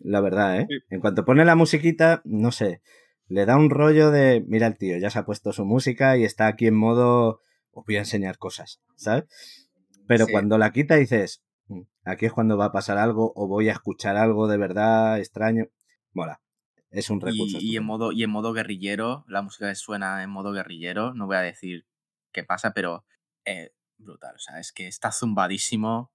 la verdad, ¿eh? En cuanto pone la musiquita, no sé, le da un rollo de, mira el tío, ya se ha puesto su música y está aquí en modo, os voy a enseñar cosas, ¿sabes? pero Sí. cuando la quita dices, "Mm, aquí es cuando va a pasar algo o voy a escuchar algo de verdad extraño. Mola. Es un recurso. y en modo, y en modo guerrillero, la música que suena en modo guerrillero, no voy a decir qué pasa, pero eh, brutal. O sea, es que está zumbadísimo.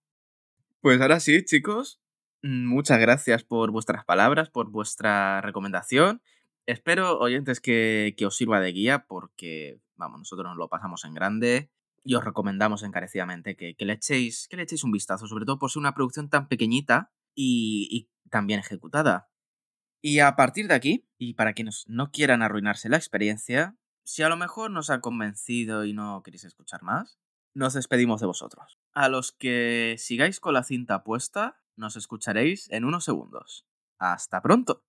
Pues ahora sí, chicos. mm, Muchas gracias por vuestras palabras, por vuestra recomendación. Espero, oyentes, que, que os sirva de guía porque, vamos, nosotros nos lo pasamos en grande y os recomendamos encarecidamente que, que le, echéis, que le echéis un vistazo, sobre todo por ser una producción tan pequeñita y, y tan bien ejecutada. Y a partir de aquí, y para quienes no quieran arruinarse la experiencia, si a lo mejor nos ha convencido y no queréis escuchar más, nos despedimos de vosotros. A los que sigáis con la cinta puesta, nos escucharéis en unos segundos. Hasta pronto.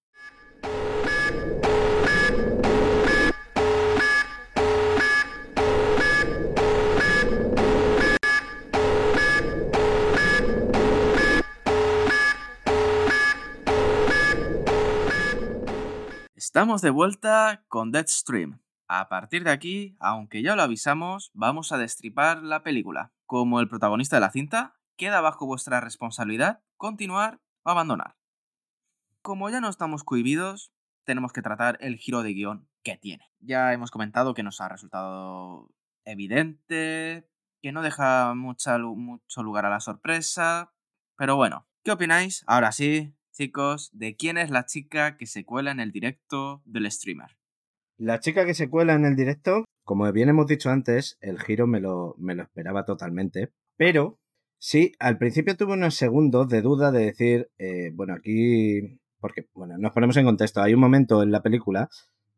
Estamos de vuelta con Deadstream. A partir de aquí, aunque ya lo avisamos, vamos a destripar la película. Como el protagonista de la cinta, queda bajo vuestra responsabilidad continuar o abandonar. Como ya no estamos cohibidos, tenemos que tratar el giro de guion que tiene. Ya hemos comentado que nos ha resultado evidente, que no deja mucho lugar a la sorpresa, pero bueno, ¿qué opináis? Ahora sí, chicos, de quién es la chica que se cuela en el directo del streamer. La chica que se cuela en el directo, como bien hemos dicho antes, el giro me lo, me lo esperaba totalmente. Pero sí, al principio tuve unos segundos de duda de decir, eh, bueno, aquí. Porque, bueno, nos ponemos en contexto. Hay un momento en la película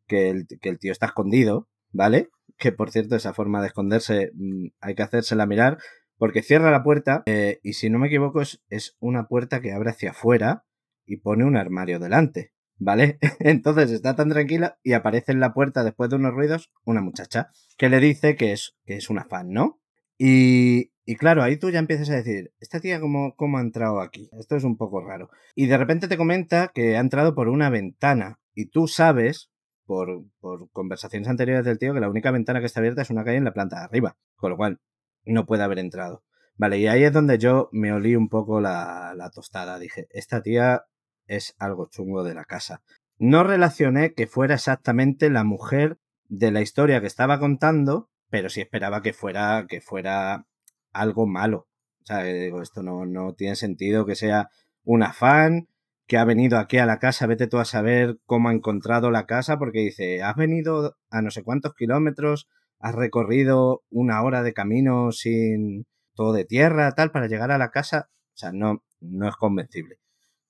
que el, que el tío está escondido, ¿vale? Que por cierto, esa forma de esconderse mm, hay que hacérsela mirar. Porque cierra la puerta eh, y si no me equivoco es, es una puerta que abre hacia afuera y pone un armario delante. ¿Vale? Entonces está tan tranquila y aparece en la puerta después de unos ruidos una muchacha que le dice que es, que es una fan, ¿no? Y, y claro, ahí tú ya empiezas a decir, ¿esta tía cómo, cómo ha entrado aquí? Esto es un poco raro. Y de repente te comenta que ha entrado por una ventana y tú sabes, por, por conversaciones anteriores del tío, que la única ventana que está abierta es una calle en la planta de arriba, con lo cual no puede haber entrado. Vale, y ahí es donde yo me olí un poco la, la tostada. Dije, esta tía es algo chungo de la casa. No relacioné que fuera exactamente la mujer de la historia que estaba contando, pero sí esperaba que fuera, que fuera algo malo. O sea, digo, esto no, no tiene sentido que sea una fan que ha venido aquí a la casa, vete tú a saber cómo ha encontrado la casa, porque dice, has venido a no sé cuántos kilómetros, has recorrido una hora de camino sin todo de tierra, tal, para llegar a la casa. O sea, no, no es convencible.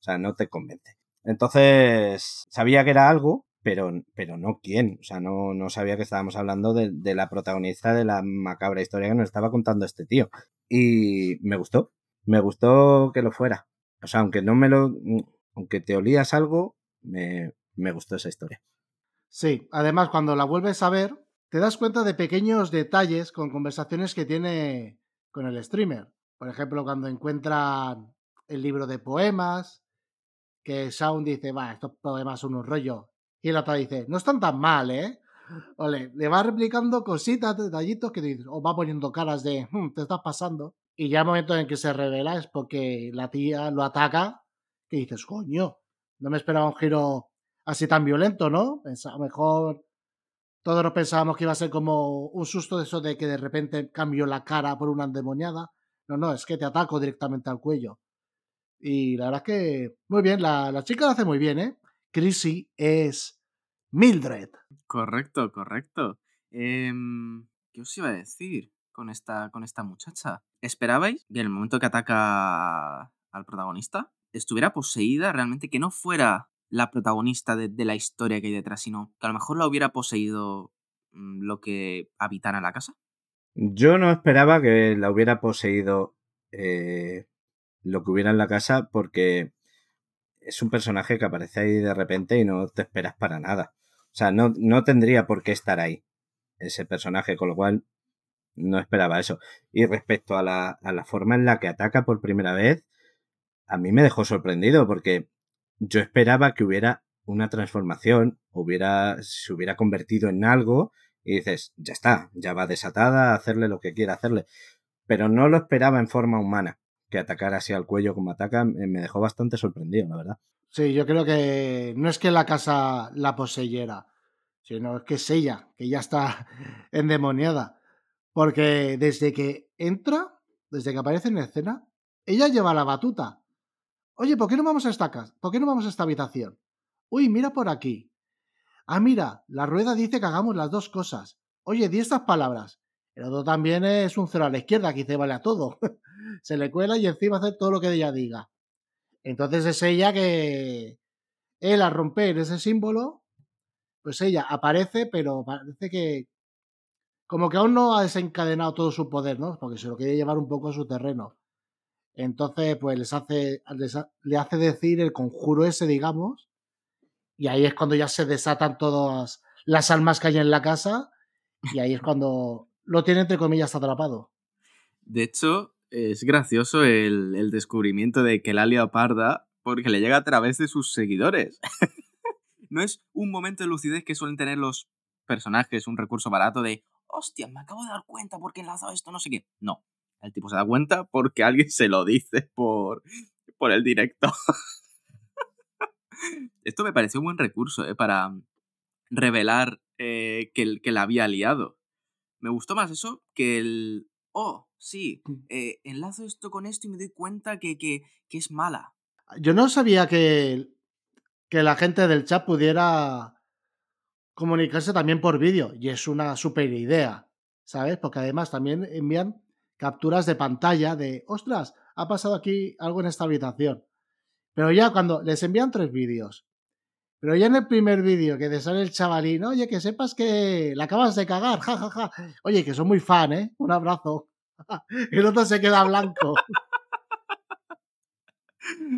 O sea, no te convence. Entonces, sabía que era algo, pero, pero no quién. O sea, no, no sabía que estábamos hablando de, de, la protagonista de la macabra historia que nos estaba contando este tío. Y me gustó. Me gustó que lo fuera. O sea, aunque no me lo. Aunque te olías algo, me, me gustó esa historia. Sí, además, cuando la vuelves a ver, te das cuenta de pequeños detalles con conversaciones que tiene con el streamer. Por ejemplo, cuando encuentran el libro de poemas, que Shaun dice, va, estos poemas son un rollo. Y el otro dice, no están tan mal, ¿eh? Ole, le va replicando cositas, detallitos que dices, o va poniendo caras de, hm, te estás pasando. Y ya el momento en que se revela es porque la tía lo ataca, que dices, coño, no me esperaba un giro así tan violento, ¿no? Pensaba, mejor todos nos pensábamos que iba a ser como un susto de eso de que de repente cambió la cara por una endemoniada. No, no, es que te ataco directamente al cuello. Y la verdad es que muy bien, la, la chica lo hace muy bien, ¿eh? Chrissy es Mildred. Correcto, correcto. Eh, ¿Qué os iba a decir con esta, con esta muchacha? ¿Esperabais que en el momento que ataca al protagonista estuviera poseída realmente, que no fuera la protagonista de, de, la historia que hay detrás, sino que a lo mejor la hubiera poseído mmm, lo que habitara en la casa? Yo no esperaba que la hubiera poseído eh, lo que hubiera en la casa porque es un personaje que aparece ahí de repente y no te esperas para nada. O sea, no, no tendría por qué estar ahí ese personaje, con lo cual no esperaba eso. Y respecto a la, a la forma en la que ataca por primera vez, a mí me dejó sorprendido porque yo esperaba que hubiera una transformación, hubiera, se hubiera convertido en algo y dices, ya está, ya va desatada a hacerle lo que quiera hacerle. pero no lo esperaba en forma humana. Que atacara así al cuello como ataca me dejó bastante sorprendido, la verdad. Sí, yo creo que no es que la casa la poseyera, sino que es ella, que ya está endemoniada. Porque desde que entra, desde que aparece en escena, ella lleva la batuta. Oye, ¿por qué no vamos a esta casa? ¿Por qué no vamos a esta habitación? Uy, mira por aquí. Ah, mira, la rueda dice que hagamos las dos cosas. Oye, di estas palabras. El otro también es un cero a la izquierda, que dice vale a todo. Se le cuela y encima hace todo lo que ella diga. Entonces es ella que él al romper ese símbolo, pues ella aparece, pero parece que como que aún no ha desencadenado todo su poder, ¿no? Porque se lo quiere llevar un poco a su terreno. Entonces, pues les hace, le hace decir el conjuro ese, digamos, y ahí es cuando ya se desatan todas las almas que hay en la casa, y ahí es cuando lo tiene, entre comillas, atrapado. De hecho, es gracioso el, el descubrimiento de que la parda porque le llega a través de sus seguidores. no es un momento de lucidez que suelen tener los personajes, un recurso barato de, hostia, me acabo de dar cuenta porque he enlazado esto, no sé qué. No, el tipo se da cuenta porque alguien se lo dice por, por el directo. Esto me pareció un buen recurso ¿eh? para revelar eh, que, que la había liado. Me gustó más eso que el... Oh, sí, eh, enlazo esto con esto y me doy cuenta que, que, que, es mala. Yo no sabía que, que la gente del chat pudiera comunicarse también por vídeo y es una super idea, ¿sabes? Porque además también envían capturas de pantalla de, ostras, ha pasado aquí algo en esta habitación. Pero ya cuando les envían tres vídeos, pero ya en el primer vídeo que te sale el chavalín, oye, que sepas que la acabas de cagar, jajaja. Oye, que soy muy fan, ¿eh? Un abrazo. el otro se queda blanco.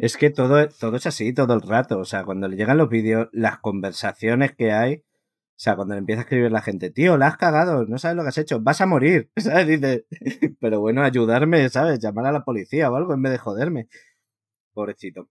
Es que todo, todo es así todo el rato. O sea, cuando le llegan los vídeos, las conversaciones que hay, o sea, cuando le empieza a escribir la gente, tío, la has cagado, no sabes lo que has hecho, vas a morir, ¿sabes? Dice, pero bueno, ayudarme, ¿sabes? Llamar a la policía o algo en vez de joderme. Pobrecito.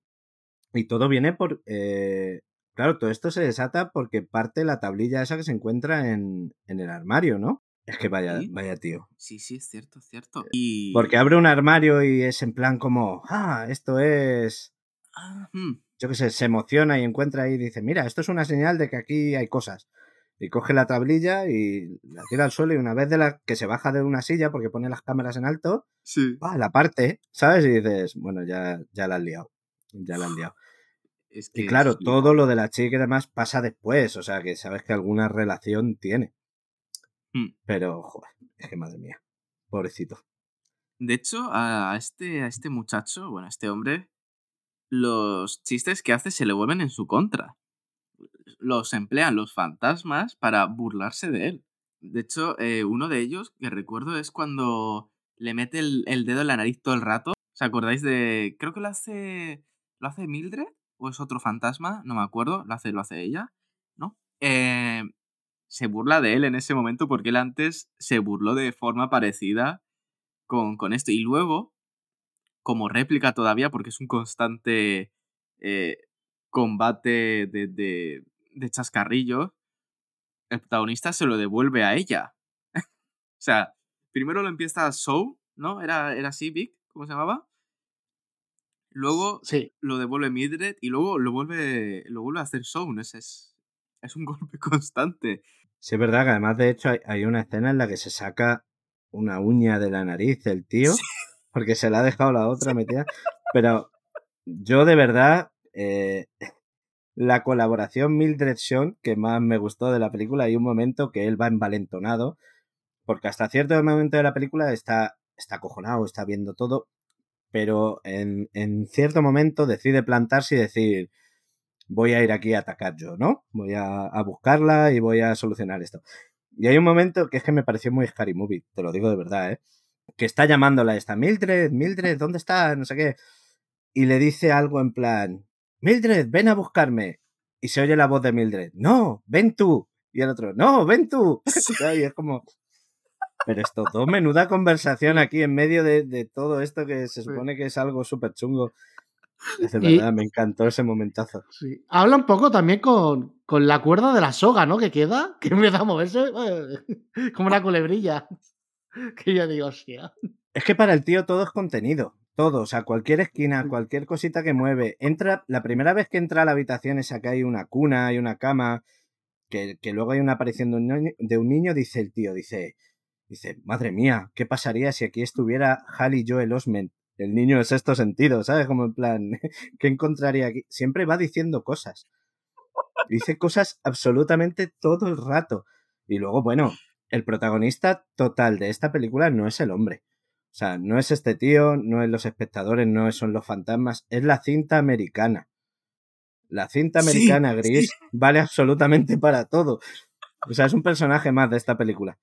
Y todo viene por... Eh, claro, todo esto se desata porque parte la tablilla esa que se encuentra en, en el armario, ¿no? Es que vaya, vaya tío. Sí, sí, es cierto, es cierto. Eh, y... Porque abre un armario y es en plan como, ah, esto es... Ah, hmm. Yo qué sé, se emociona y encuentra ahí y dice, mira, esto es una señal de que aquí hay cosas y coge la tablilla y la tira al suelo y una vez de la que se baja de una silla porque pone las cámaras en alto, sí. va la parte, ¿sabes? Y dices, bueno, ya, ya la han liado, ya la han liado. Y claro, todo lo de la chica y demás pasa después, o sea que sabes que alguna relación tiene. Hmm. Pero, joder, es que madre mía, pobrecito. De hecho, a este, a este muchacho, bueno, a este hombre, los chistes que hace se le vuelven en su contra los emplean los fantasmas para burlarse de él. De hecho, eh, uno de ellos que recuerdo es cuando le mete el, dedo en la nariz todo el rato. ¿Os acordáis de.? Creo que lo hace. ¿Lo hace Mildred? ¿O es otro fantasma? No me acuerdo. Lo hace, lo hace ella. ¿No? Eh, se burla de él en ese momento porque él antes se burló de forma parecida con, con esto. Y luego, como réplica todavía, porque es un constante eh, combate de, de, de chascarrillo, el protagonista se lo devuelve a ella. o sea, primero lo empieza Show, ¿no? Era, era así, Vic, ¿cómo se llamaba? Luego sí. lo devuelve Mildred y luego lo vuelve, lo vuelve a hacer Show, ¿no? Es, es, es un golpe constante. Sí, es verdad que además, de hecho, hay, una escena en la que se saca una uña de la nariz el tío, porque se la ha dejado la otra metida. Pero yo de verdad, eh, la colaboración Mildred Sean que más me gustó de la película. Hay un momento que él va envalentonado, porque hasta cierto momento de la película está, está acojonado, está viendo todo, pero en, en cierto momento decide plantarse y decir, voy a ir aquí a atacar yo, ¿no? Voy a, a, buscarla y voy a solucionar esto. Y hay un momento que es que me pareció muy Scary Movie, te lo digo de verdad, ¿eh? Que está llamándola esta, Mildred, Mildred, ¿dónde está? No sé qué. Y le dice algo en plan, Mildred, ven a buscarme. Y se oye la voz de Mildred, no, ven tú. Y el otro, no, ven tú. y es como... Pero esto, todo menuda conversación aquí en medio de, todo esto que se supone que es algo súper chungo. Es de verdad, me encantó ese momentazo. Sí. Habla un poco también con, con, la cuerda de la soga, ¿no? Que queda, que empieza a moverse como una culebrilla. Que yo digo, hostia. Es que para el tío todo es contenido. Todo, o sea, cualquier esquina, cualquier cosita que mueve. Entra, la primera vez que entra a la habitación esa que hay una cuna, hay una cama, que, que luego hay una aparición de un, niño, de un niño, dice el tío, dice, dice, madre mía, ¿qué pasaría si aquí estuviera Hal y Joel Osment? El niño de sexto sentido, ¿sabes? Como en plan, ¿qué encontraría aquí? Siempre va diciendo cosas. Dice cosas absolutamente todo el rato. Y luego, bueno, el protagonista total de esta película no es el hombre. O sea, no es este tío, no es los espectadores, no son los fantasmas, es la cinta americana. La cinta americana Sí, gris sí. vale absolutamente para todo. O sea, es un personaje más de esta película.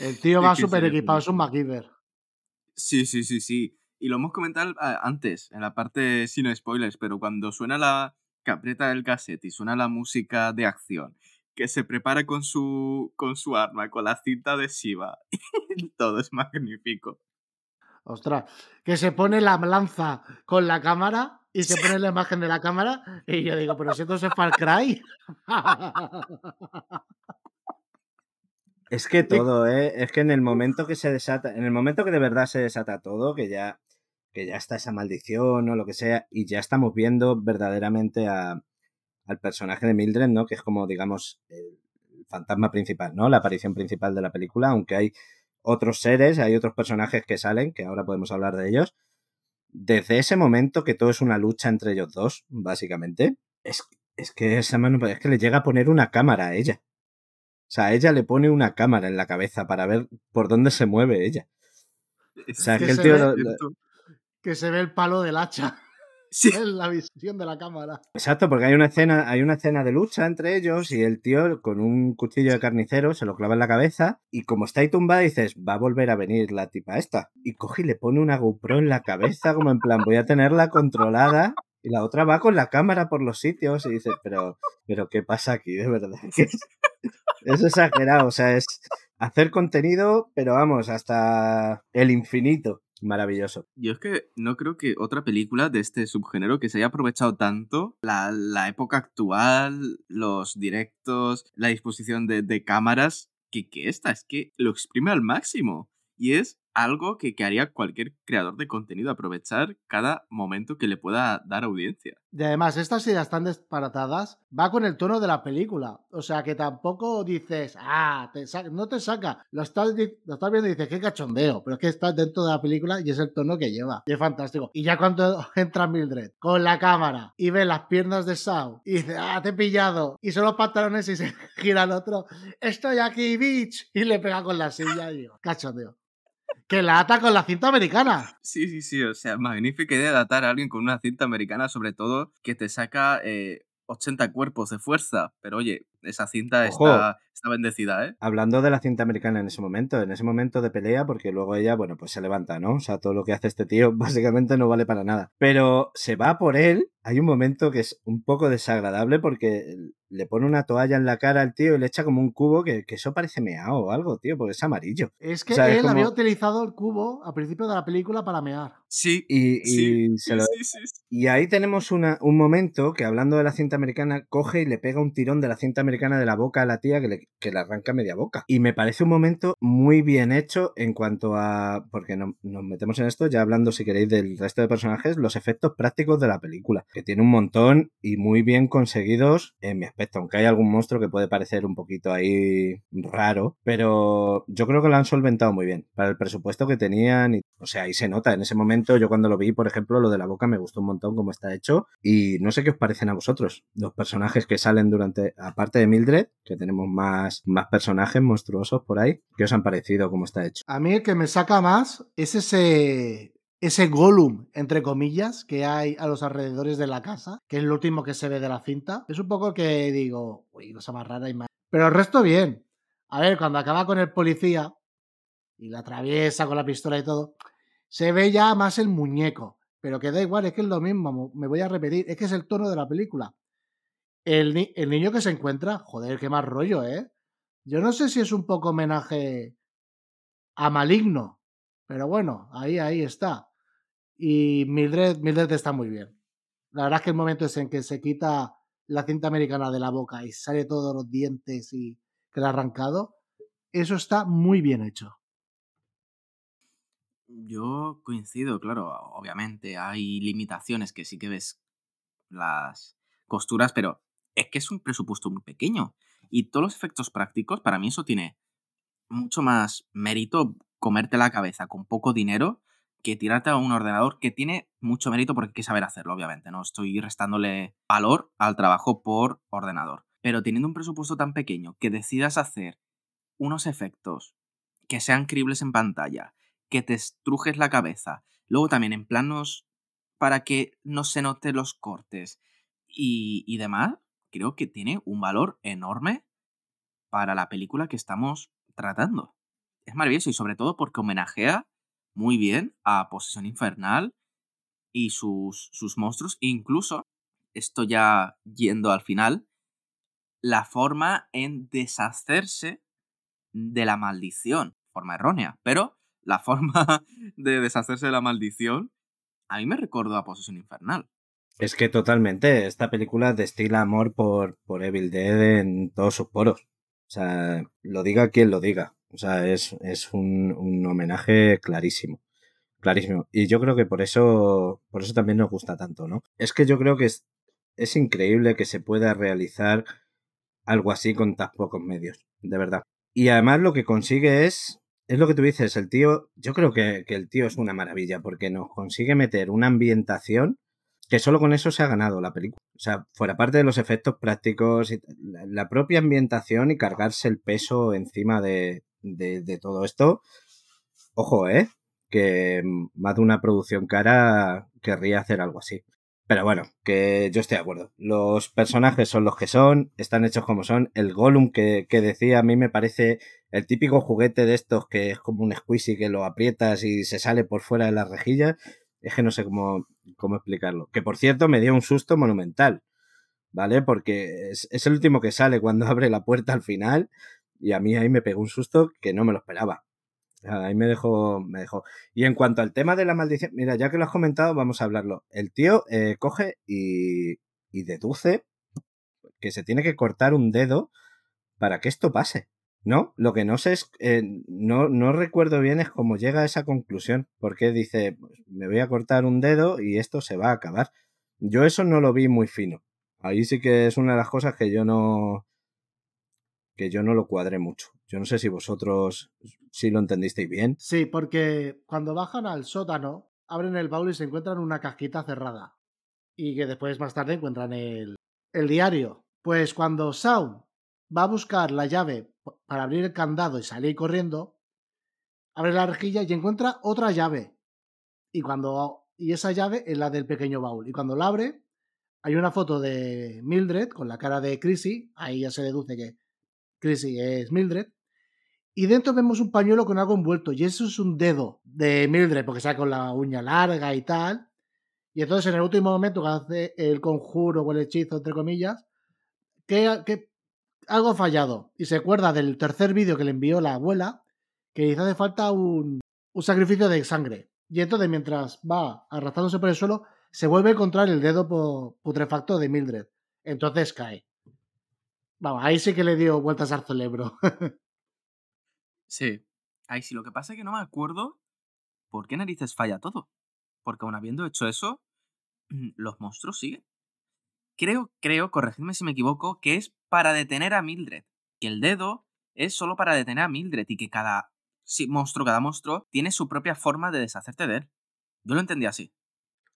El tío va súper equipado, es un. MacGyver. Sí, sí, sí, sí. Y lo hemos comentado ah, antes, en la parte sin spoilers, pero cuando suena la que aprieta el cassette y suena la música de acción, que se prepara con su, con su arma, con la cinta adhesiva, todo es magnífico. Ostras, que se pone la lanza con la cámara y se pone la imagen de la cámara y yo digo, pero si esto es Far Cry. Es que todo, ¿eh? Es que en el momento que se desata, en el momento que de verdad se desata todo, que ya, que ya está esa maldición o lo que sea, y ya estamos viendo verdaderamente a, al personaje de Mildred, ¿no? Que es como, digamos, el fantasma principal, ¿no? La aparición principal de la película, aunque hay otros seres, hay otros personajes que salen, que ahora podemos hablar de ellos. Desde ese momento que todo es una lucha entre ellos dos, básicamente, es, es que esa mano, es que le llega a poner una cámara a ella. O sea, ella le pone una cámara en la cabeza para ver por dónde se mueve ella. O sea, es Que que el tío... ve- lo- lo- Cierto. que se ve el palo del hacha Sí, en la visión de la cámara. Exacto, porque hay una escena, hay una escena de lucha entre ellos y el tío con un cuchillo de carnicero se lo clava en la cabeza y como está ahí tumbada dices, va a volver a venir la tipa esta. Y coge y le pone una GoPro en la cabeza como en plan, voy a tenerla controlada y la otra va con la cámara por los sitios y dices, pero, pero ¿qué pasa aquí? De verdad. es, exagerado, o sea, es hacer contenido, pero vamos, hasta el infinito. Maravilloso. Yo es que no creo que otra película de este subgénero que se haya aprovechado tanto la, época actual, los directos, la disposición de, de cámaras, que, que esta es que lo exprime al máximo. Y es algo que, que haría cualquier creador de contenido, aprovechar cada momento que le pueda dar audiencia. Y además, estas ideas tan disparatadas va con el tono de la película. O sea, que tampoco dices, ah, te no te saca. Lo estás, lo estás viendo y dices, qué cachondeo. Pero es que estás dentro de la película y es el tono que lleva. Y es fantástico. Y ya cuando entra Mildred con la cámara y ve las piernas de Sao y dice, ah, te he pillado. Y son los pantalones y se gira al otro, estoy aquí, bitch. Y le pega con la silla y digo, cachondeo. Que la ata con la cinta americana. Sí, sí, sí, o sea, magnífica idea de atar a alguien con una cinta americana, sobre todo que te saca eh, 80 cuerpos de fuerza. Pero oye, esa cinta está, está bendecida, ¿eh? Hablando de la cinta americana en ese momento, en ese momento de pelea, porque luego ella, bueno, pues se levanta, ¿no? O sea, todo lo que hace este tío básicamente no vale para nada. Pero se va por él. Hay un momento que es un poco desagradable porque le pone una toalla en la cara al tío y le echa como un cubo que, que eso parece meao o algo, tío, porque es amarillo. Es que O sea, es él como- había utilizado el cubo al principio de la película para mear. Sí, Y, y sí, se sí, lo- sí, sí. y ahí tenemos una, un momento que hablando de la cinta americana, coge y le pega un tirón de la cinta americana de la boca a la tía que le, arranca media boca. Y me parece un momento muy bien hecho en cuanto a... Porque no- nos metemos en esto ya hablando, si queréis, del resto de personajes, los efectos prácticos de la película, que tiene un montón y muy bien conseguidos en mi aspecto, aunque hay algún monstruo que puede parecer un poquito ahí raro, pero yo creo que lo han solventado muy bien para el presupuesto que tenían. Y, o sea, ahí se nota en ese momento, yo cuando lo vi, por ejemplo, lo de la boca me gustó un montón cómo está hecho y no sé qué os parecen a vosotros, los personajes que salen durante, aparte de Mildred, que tenemos más, más personajes monstruosos por ahí, ¿qué os han parecido cómo está hecho? A mí el que me saca más es ese, ese Gollum, entre comillas, que hay a los alrededores de la casa, que es lo último que se ve de la cinta. Es un poco que digo, uy, cosa más rara y más. Pero el resto bien. A ver, cuando acaba con el policía y la atraviesa con la pistola y todo, se ve ya más el muñeco. Pero que da igual, es que es lo mismo, me voy a repetir, es que es el tono de la película. El, ni- el niño que se encuentra, joder, qué más rollo, ¿eh? Yo no sé si es un poco homenaje a Maligno, pero bueno, ahí, ahí está. Y Mildred, Mildred está muy bien. La verdad es que el momento es en que se quita la cinta americana de la boca y sale todos los dientes y queda arrancado, eso está muy bien hecho. Yo coincido, claro, obviamente hay limitaciones que sí que ves las costuras, pero es que es un presupuesto muy pequeño. Y todos los efectos prácticos, para mí eso tiene mucho más mérito comerte la cabeza con poco dinero que tirarte a un ordenador que tiene mucho mérito porque hay que saber hacerlo, obviamente. No estoy restándole valor al trabajo por ordenador. Pero teniendo un presupuesto tan pequeño que decidas hacer unos efectos que sean creíbles en pantalla, que te estrujes la cabeza, luego también en planos para que no se noten los cortes y, demás, creo que tiene un valor enorme para la película que estamos tratando. Es maravilloso y sobre todo porque homenajea muy bien a Posesión Infernal y sus, sus monstruos. Incluso, esto ya yendo al final, la forma en deshacerse de la maldición. Forma errónea, pero la forma de deshacerse de la maldición a mí me recordó a Posesión Infernal. Es que totalmente, esta película destila amor por, por Evil Dead en todos sus poros. O sea, lo diga quien lo diga. O sea, es, es un, un, homenaje clarísimo. Clarísimo. Y yo creo que por eso, por eso también nos gusta tanto, ¿no? Es que yo creo que es, es increíble que se pueda realizar algo así con tan pocos medios, de verdad. Y además lo que consigue es, es lo que tú dices, el tío, yo creo que, que el tío es una maravilla porque nos consigue meter una ambientación que solo con eso se ha ganado la película. O sea, fuera parte de los efectos prácticos, la propia ambientación y cargarse el peso encima de, de, de todo esto. Ojo, ¿eh? Que más de una producción cara querría hacer algo así. Pero bueno, que yo estoy de acuerdo. Los personajes son los que son, están hechos como son. El Gollum que, que, decía a mí me parece el típico juguete de estos que es como un squeezy que lo aprietas y se sale por fuera de la rejilla. Es que no sé cómo, cómo explicarlo. Que por cierto me dio un susto monumental, ¿vale? Porque es, el último que sale cuando abre la puerta al final y a mí ahí me pegó un susto que no me lo esperaba. Ahí me dejó, me dejó. Y en cuanto al tema de la maldición, mira, ya que lo has comentado, vamos a hablarlo. El tío eh, coge y, y deduce que se tiene que cortar un dedo para que esto pase. ¿No? Lo que no sé es, eh, no, no recuerdo bien es cómo llega a esa conclusión, porque dice, pues, me voy a cortar un dedo y esto se va a acabar. Yo eso no lo vi muy fino. Ahí sí que es una de las cosas que yo no, que yo no lo cuadré mucho. Yo no sé si vosotros sí lo entendisteis bien. Sí, porque cuando bajan al sótano, abren el baúl y se encuentran una cajita cerrada. Y que después más tarde encuentran el, el diario. Pues cuando Saul va a buscar la llave para abrir el candado y salir corriendo, abre la rejilla y encuentra otra llave. Y cuando y esa llave es la del pequeño baúl. Y cuando la abre, hay una foto de Mildred con la cara de Chrissy. Ahí ya se deduce que Chrissy es Mildred. Y dentro vemos un pañuelo con algo envuelto. Y eso es un dedo de Mildred, porque está con la uña larga y tal. Y entonces en el último momento que hace el conjuro o el hechizo, entre comillas, que, algo fallado. Y se acuerda del tercer vídeo que le envió la abuela, que dice hace falta un, un sacrificio de sangre. Y entonces mientras va arrastrándose por el suelo, se vuelve a encontrar el dedo putrefacto de Mildred. Entonces cae. Vamos, ahí sí que le dio vueltas al cerebro. sí, ahí sí. Lo que pasa es que no me acuerdo por qué narices falla todo. Porque aún habiendo hecho eso, los monstruos siguen. Creo, creo, corregidme si me equivoco, que es para detener a Mildred. Que el dedo es solo para detener a Mildred y que cada sí, monstruo, cada monstruo, tiene su propia forma de deshacerte de él. Yo lo entendí así.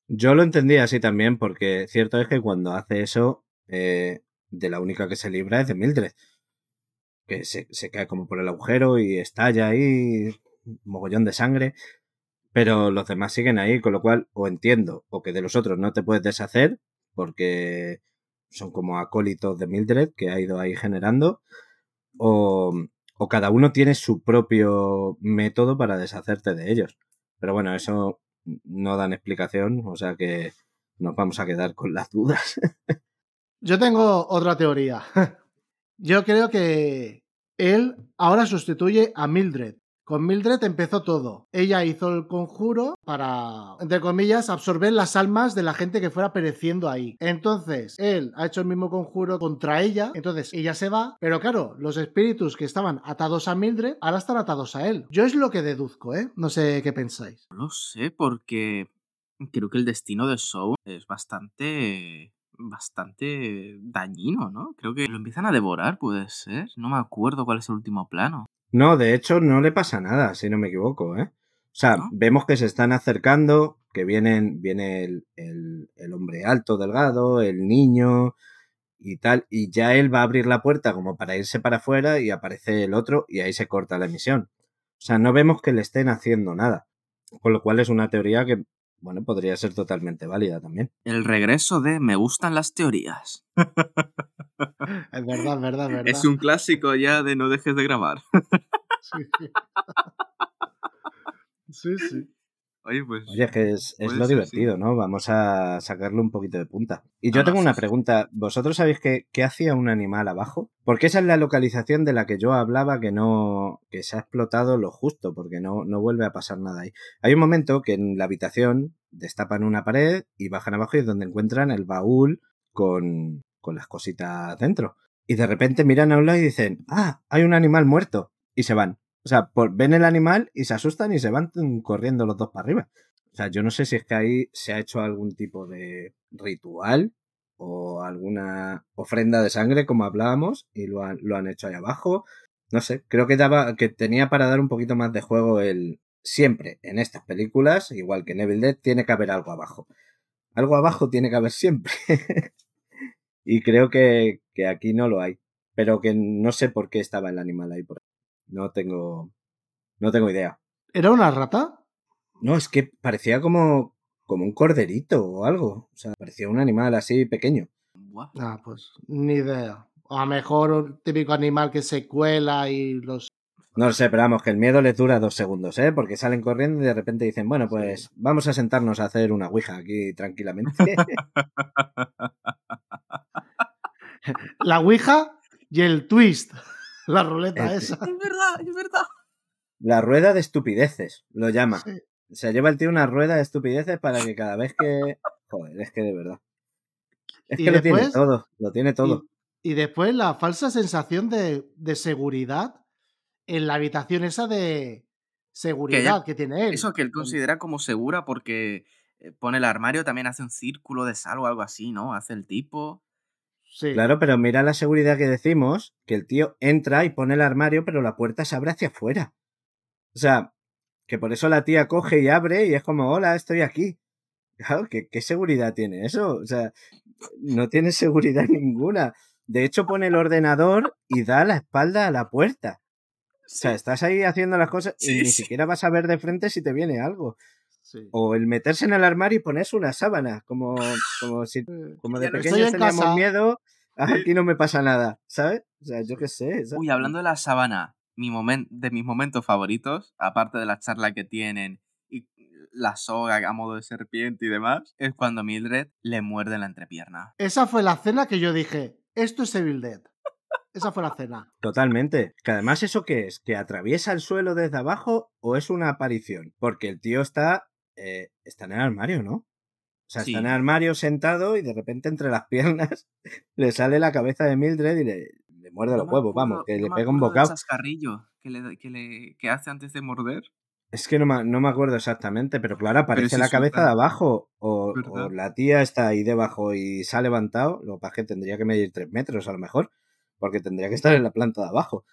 Yo lo entendí así también, porque cierto es que cuando hace eso, eh, de la única que se libra es de Mildred. Que se, se cae como por el agujero y estalla ahí, mogollón de sangre. Pero los demás siguen ahí, con lo cual o entiendo o que de los otros no te puedes deshacer, porque son como acólitos de Mildred que ha ido ahí generando, o, o cada uno tiene su propio método para deshacerte de ellos. Pero bueno, eso no dan explicación, o sea que nos vamos a quedar con las dudas. Yo tengo otra teoría. Yo creo que él ahora sustituye a Mildred. Con Mildred empezó todo. Ella hizo el conjuro para, entre comillas, absorber las almas de la gente que fuera pereciendo ahí. Entonces, él ha hecho el mismo conjuro contra ella, entonces ella se va, pero claro, los espíritus que estaban atados a Mildred ahora están atados a él. Yo es lo que deduzco, ¿eh? No sé qué pensáis. No lo sé, porque creo que el destino de Soul es bastante bastante dañino, ¿no? Creo que lo empiezan a devorar, puede ser. No me acuerdo cuál es el último plano. No, de hecho no le pasa nada, si no me equivoco, ¿eh? O sea, ¿No? vemos que se están acercando, que vienen, viene el, el- el hombre alto, delgado, el niño y tal, y ya él va a abrir la puerta como para irse para afuera y aparece el otro y ahí se corta la emisión. O sea, no vemos que le estén haciendo nada. Con lo cual es una teoría que, bueno, podría ser totalmente válida también. El regreso de Me gustan las teorías. Es verdad, es verdad, es verdad. Es un clásico ya de no dejes de grabar. Sí, sí. sí, sí. Oye, pues. Oye, que es, lo ser, divertido, ¿no? Vamos a sacarle un poquito de punta. Y yo tengo una sí. pregunta. ¿Vosotros sabéis qué, qué hacía un animal abajo? Porque esa es la localización de la que yo hablaba que no, que se ha explotado lo justo, porque no, no vuelve a pasar nada ahí. Hay un momento que en la habitación destapan una pared y bajan abajo y es donde encuentran el baúl con, con las cositas dentro. Y de repente miran a un lado y dicen, ah, hay un animal muerto. Y se van. O sea, ven el animal y se asustan y se van corriendo los dos para arriba. O sea, yo no sé si es que ahí se ha hecho algún tipo de ritual o alguna ofrenda de sangre, como hablábamos, y lo han, lo han hecho ahí abajo. No sé, creo que daba, que tenía para dar un poquito más de juego el. Siempre en estas películas, igual que en Evil Dead, tiene que haber algo abajo. Algo abajo tiene que haber siempre. y creo que, que aquí no lo hay. Pero que no sé por qué estaba el animal ahí por. No tengo. No tengo idea. ¿Era una rata? No, es que parecía como, como un corderito o algo. O sea, parecía un animal así pequeño. Ah, pues ni idea. A lo mejor un típico animal que se cuela y los... No lo sé, pero vamos, que el miedo les dura dos segundos, ¿eh? Porque salen corriendo y de repente dicen, bueno, pues vamos a sentarnos a hacer una ouija aquí tranquilamente. La ouija y el twist. La ruleta esa. Es verdad, es verdad. La rueda de estupideces, lo llama. Sí. Se lleva el tío una rueda de estupideces para que cada vez que... Joder, es que de verdad. Es Y que lo tiene después- todo, lo tiene todo. Y, y después la falsa sensación de, de seguridad en la habitación esa de seguridad que, tiene él. Eso que él considera como segura porque eh, pone el armario, también hace un círculo de sal o algo así, ¿no? Hace el tipo. Sí. Claro, pero mira la seguridad que decimos, que el tío entra y pone el armario, pero la puerta se abre hacia afuera. O sea, que por eso la tía coge y abre y es como, hola, estoy aquí. Claro, ¿qué, qué seguridad tiene eso? O sea, no tiene seguridad ninguna. De hecho, pone el ordenador y da la espalda a la puerta. O sea, estás ahí haciendo las cosas y Sí, ni siquiera vas a ver de frente si te viene algo. Sí. O el meterse en el armario y ponerse una sábana, como, como si como de pequeños en teníamos casa. miedo, aquí no me pasa nada, ¿sabes? O sea, yo qué sé. Uy, hablando de la sabana, mi momen- de mis momentos favoritos, aparte de la charla que tienen y la soga a modo de serpiente y demás, es cuando Mildred le muerde la entrepierna. Esa fue la cena que yo dije, esto es Evil Dead. Esa fue la cena. Totalmente. Que además, ¿eso qué es? ¿Que atraviesa el suelo desde abajo o es una aparición? Porque el tío está, eh, está en el armario, ¿no? O sea, Sí. está en el armario sentado y de repente entre las piernas le sale la cabeza de Mildred y le, le muerde No los huevos, acuerdo- vamos, que no le pega un bocado. chascarrillo que, le, que, le, que hace antes de morder. Es que no me, no me acuerdo exactamente, pero claro, aparece la cabeza de abajo. O, la tía está ahí debajo y se ha levantado. Lo que pasa es que tendría que medir tres metros a lo mejor. Porque tendría que estar en la planta de abajo.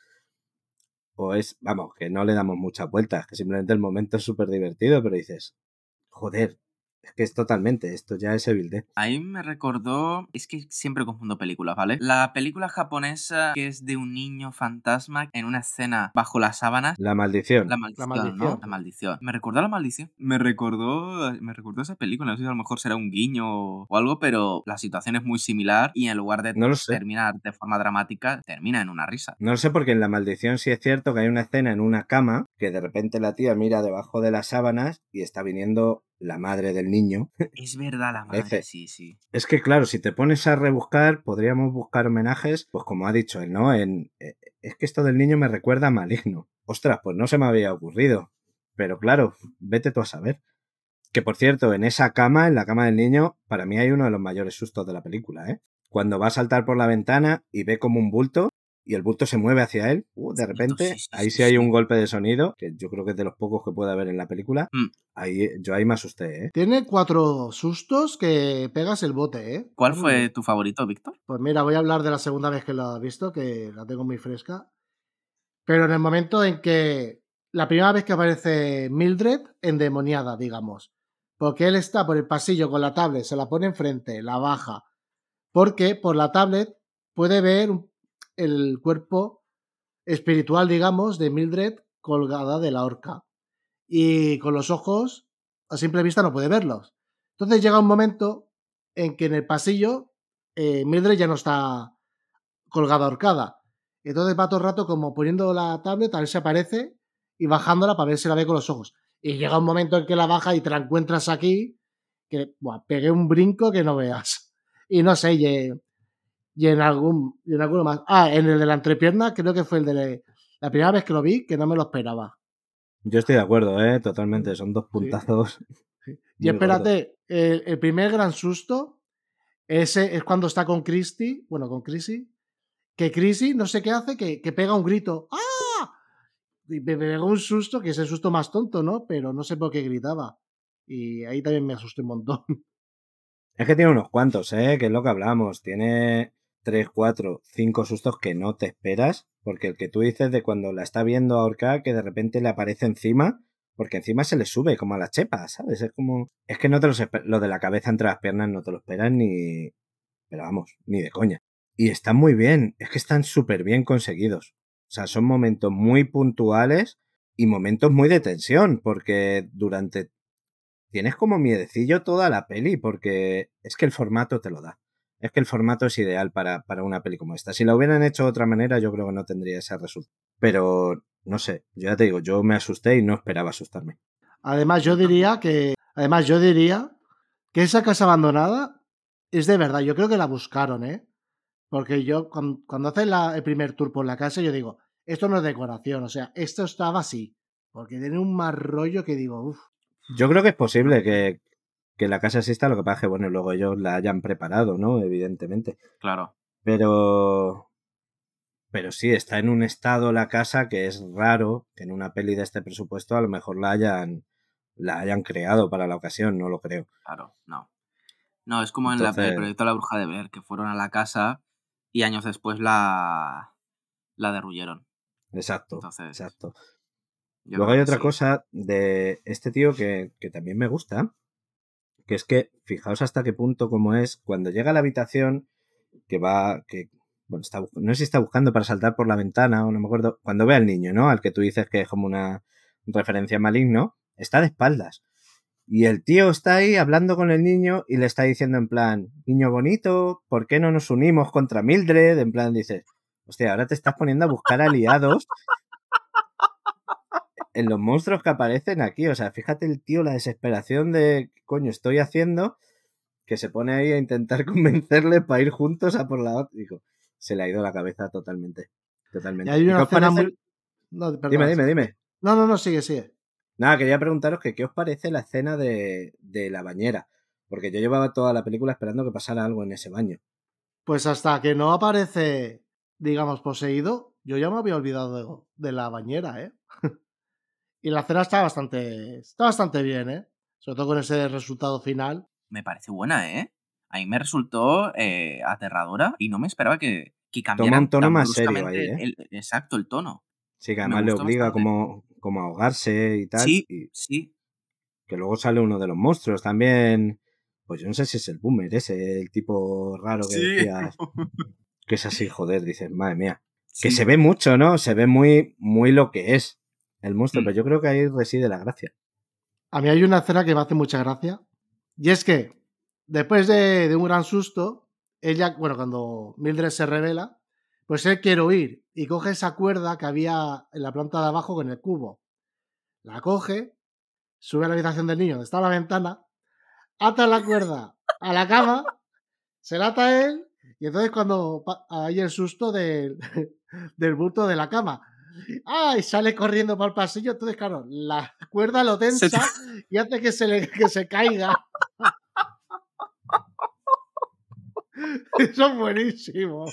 O es, vamos, que no le damos muchas vueltas, que simplemente el momento es súper divertido, pero dices, joder, es que es totalmente, esto ya es Evil Dead. Ahí me recordó, es que siempre confundo películas, ¿vale? La película japonesa que es de un niño fantasma en una escena bajo las sábanas. La maldición. La maldición, maldición. ¿no? La maldición. Me recordó a la maldición. Me recordó, me recordó esa película. No sé si a lo mejor será un guiño o algo, pero la situación es muy similar y en lugar de No lo sé. terminar de forma dramática, termina en una risa. No lo sé porque en La Maldición sí es cierto que hay una escena en una cama que de repente la tía mira debajo de las sábanas y está viniendo la madre del niño. Es verdad la madre, sí, sí. Es que claro, si te pones a rebuscar, podríamos buscar homenajes, pues como ha dicho él, ¿no? En, eh, es que esto del niño me recuerda a maligno. Ostras, pues no se me había ocurrido. Pero claro, vete tú a saber. Que por cierto, en esa cama, en la cama del niño, para mí hay uno de los mayores sustos de la película, ¿eh? Cuando va a saltar por la ventana y ve como un bulto y el bulto se mueve hacia él, uh, de repente, ahí sí hay un golpe de sonido, que yo creo que es de los pocos que puede haber en la película. Mm. Ahí, yo ahí me asusté, ¿eh? Tiene cuatro sustos que pegas el bote, ¿eh? ¿Cuál fue tu favorito, Víctor? Pues mira, voy a hablar de la segunda vez que lo he visto, que la tengo muy fresca. Pero en el momento en que la primera vez que aparece Mildred endemoniada, digamos, porque él está por el pasillo con la tablet, se la pone enfrente, la baja, porque por la tablet puede ver el cuerpo espiritual, digamos, de Mildred colgada de la horca. Y con los ojos, a simple vista, no puede verlos. Entonces llega un momento en que en el pasillo eh, Mildred ya no está colgada ahorcada. Entonces va todo el rato como poniendo la tablet a ver si aparece y bajándola para ver si la ve con los ojos. Y llega un momento en que la baja y te la encuentras aquí, que buah, pegué un brinco que no veas. Y no sé, y en algún y en alguno más. Ah, en el de la entrepierna creo que fue el de la primera vez que lo vi, que no me lo esperaba. Yo estoy de acuerdo, ¿eh? totalmente. Son dos puntazos. Y espérate, el, primer gran susto ese es cuando está con Christy, bueno, con Chrissy, que Chrissy no sé qué hace, que, que pega un grito. ¡Ah! Y me pegó un susto, que es el susto más tonto, ¿no? Pero no sé por qué gritaba. Y ahí también me asusté un montón. Es que tiene unos cuantos, ¿eh? Que es lo que hablamos. Tiene tres, cuatro, cinco sustos que no te esperas, porque el que tú dices de cuando la está viendo ahorcar, que de repente le aparece encima, porque encima se le sube como a la chepa, ¿sabes? Es como... Es que no te lo lo de la cabeza entre las piernas no te lo esperas ni... Pero vamos, ni de coña. Y están muy bien, es que están súper bien conseguidos. O sea, son momentos muy puntuales y momentos muy de tensión, porque durante... Tienes como miedecillo toda la peli, porque es que el formato te lo da es que el formato es ideal para, para, una peli como esta. Si la hubieran hecho de otra manera, yo creo que no tendría ese resultado. Pero, no sé, yo ya te digo, yo me asusté y no esperaba asustarme. Además, yo diría que, además, yo diría que esa casa abandonada es de verdad. Yo creo que la buscaron, ¿eh? Porque yo, cuando, cuando hacen el primer tour por la casa, yo digo, esto no es decoración, o sea, esto estaba así. Porque tiene un mal rollo que digo, uff. Yo creo que es posible que, que la casa exista, lo que pasa es que, bueno, luego ellos la hayan preparado, ¿no? Evidentemente. Claro. Pero. Pero sí, está en un estado la casa que es raro que en una peli de este presupuesto a lo mejor la hayan, la hayan creado para la ocasión, no lo creo. Claro, no. No, es como en la, el proyecto La Bruja de Ver, que fueron a la casa y años después la, la derruyeron. Exacto, exacto. Luego hay otra cosa de este tío que, que también me gusta, que es que fijaos hasta qué punto como es cuando llega a la habitación que va que bueno, está, no sé si está buscando para saltar por la ventana o no me acuerdo, cuando ve al niño, ¿no? Al que tú dices que es como una referencia maligno, está de espaldas. Y el tío está ahí hablando con el niño y le está diciendo en plan, niño bonito, ¿por qué no nos unimos contra Mildred? En plan dices, hostia, ahora te estás poniendo a buscar aliados en los monstruos que aparecen aquí. O sea, fíjate el tío, la desesperación de, coño, estoy haciendo, que se pone ahí a intentar convencerle para ir juntos a por la otra. Digo, se le ha ido la cabeza totalmente. Totalmente. hay una dime, dime, dime. No, no, no, sigue, sigue. Nada, quería preguntaros que qué os parece la escena de, de la bañera. Porque yo llevaba toda la película esperando que pasara algo en ese baño. Pues hasta que no aparece, digamos, poseído, yo ya me había olvidado de la bañera, ¿eh? Y la cena está bastante, está bastante bien, ¿eh? Sobre todo con ese resultado final. Me parece buena, ¿eh? A mí me resultó eh, aterradora y no me esperaba que, que cambiara Toma un tono más serio ahí, ¿eh? exacto, el tono. Sí, que además le obliga como, como a ahogarse y tal. Sí, y sí. Que luego sale uno de los monstruos también. Pues yo no sé si es el boomer ese, el tipo raro que decías. Que es así, joder, dices, madre mía. Que se ve mucho, ¿no? Se ve muy, muy lo que es el monstruo, mm. pero yo creo que ahí reside la gracia. A mí hay una escena que me hace mucha gracia, y es que después de, un gran susto, ella, bueno, cuando Mildred se revela, pues él quiere huir y coge esa cuerda que había en la planta de abajo con el cubo. La coge, sube a la habitación del niño donde está la ventana, ata la cuerda a la cama, se la ata él, y entonces cuando hay el susto de, del bulto de la cama. ¡Ah! Y sale corriendo por el pasillo. Entonces, claro, la cuerda lo tensa y hace que se, le, que se caiga. Eso es buenísimo.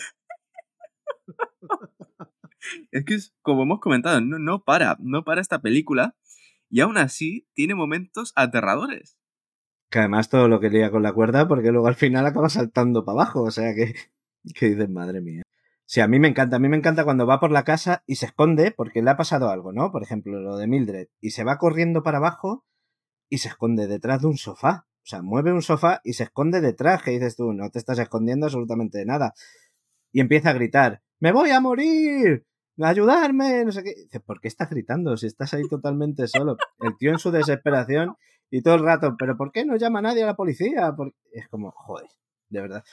Es que, como hemos comentado, no, no para, no para esta película y aún así tiene momentos aterradores. Que además todo lo que lía con la cuerda, porque luego al final acaba saltando para abajo. O sea que, que dices, madre mía. Sí, a mí me encanta. A mí me encanta cuando va por la casa y se esconde porque le ha pasado algo, ¿no? Por ejemplo, lo de Mildred. Y se va corriendo para abajo y se esconde detrás de un sofá. O sea, mueve un sofá y se esconde detrás. Que dices tú, no te estás escondiendo absolutamente de nada. Y empieza a gritar, ¡Me voy a morir! ¡Ayudarme! No sé qué. Dice, ¿por qué estás gritando si estás ahí totalmente solo? El tío en su desesperación y todo el rato, ¿pero por qué no llama nadie a la policía? Porque... Es como, joder, de verdad.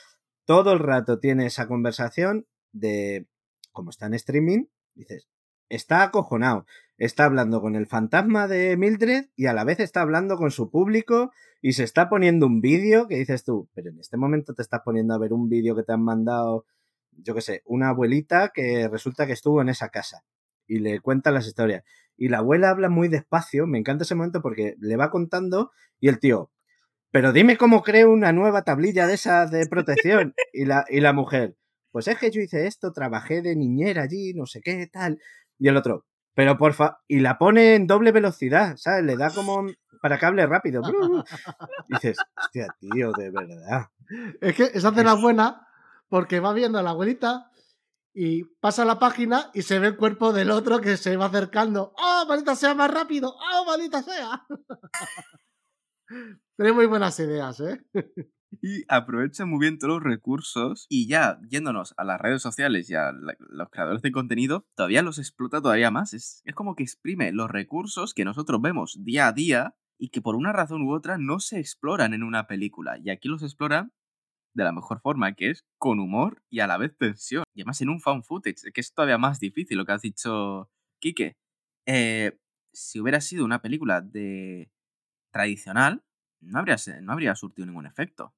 Todo el rato tiene esa conversación de, como está en streaming, dices, está acojonado, está hablando con el fantasma de Mildred y a la vez está hablando con su público y se está poniendo un vídeo que dices tú, pero en este momento te estás poniendo a ver un vídeo que te han mandado, yo qué sé, una abuelita que resulta que estuvo en esa casa y le cuenta las historias. Y la abuela habla muy despacio, me encanta ese momento porque le va contando y el tío, pero dime cómo creo una nueva tablilla de esa de protección. Y la, y la mujer, pues es que yo hice esto, trabajé de niñera allí, no sé qué, tal. Y el otro, pero porfa, y la pone en doble velocidad, ¿sabes? Le da como para que hable rápido. Y dices, hostia, tío, de verdad. Es que esa cena es buena porque va viendo a la abuelita y pasa la página y se ve el cuerpo del otro que se va acercando. ¡Oh, maldita sea más rápido! ¡Oh, maldita sea! Tiene muy buenas ideas, ¿eh? Y aprovecha muy bien todos los recursos y ya yéndonos a las redes sociales y a los creadores de contenido, todavía los explota todavía más. Es, es como que exprime los recursos que nosotros vemos día a día y que por una razón u otra no se exploran en una película. Y aquí los explora de la mejor forma, que es con humor y a la vez tensión. Y además en un fan footage, que es todavía más difícil lo que has dicho, Quique. Eh, si hubiera sido una película de tradicional, no habría, no habría surtido ningún efecto.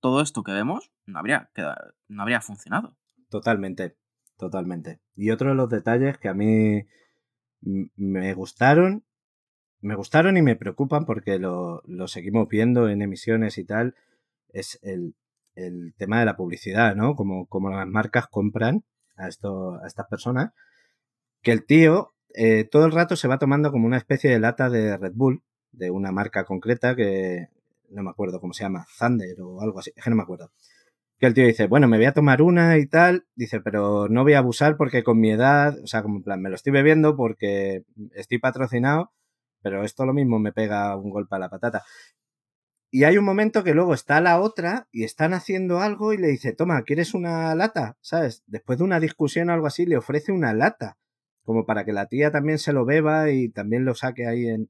Todo esto que vemos no habría, no habría funcionado. Totalmente, totalmente. Y otro de los detalles que a mí me gustaron, me gustaron y me preocupan porque lo, lo seguimos viendo en emisiones y tal, es el, el tema de la publicidad, ¿no? Como, como las marcas compran a, esto, a estas personas, que el tío eh, todo el rato se va tomando como una especie de lata de Red Bull, de una marca concreta que no me acuerdo cómo se llama, Thunder o algo así, que no me acuerdo. Que el tío dice, bueno, me voy a tomar una y tal, dice, pero no voy a abusar porque con mi edad, o sea, como en plan, me lo estoy bebiendo porque estoy patrocinado, pero esto lo mismo me pega un golpe a la patata. Y hay un momento que luego está la otra y están haciendo algo y le dice, toma, ¿quieres una lata? ¿Sabes? Después de una discusión o algo así, le ofrece una lata, como para que la tía también se lo beba y también lo saque ahí en...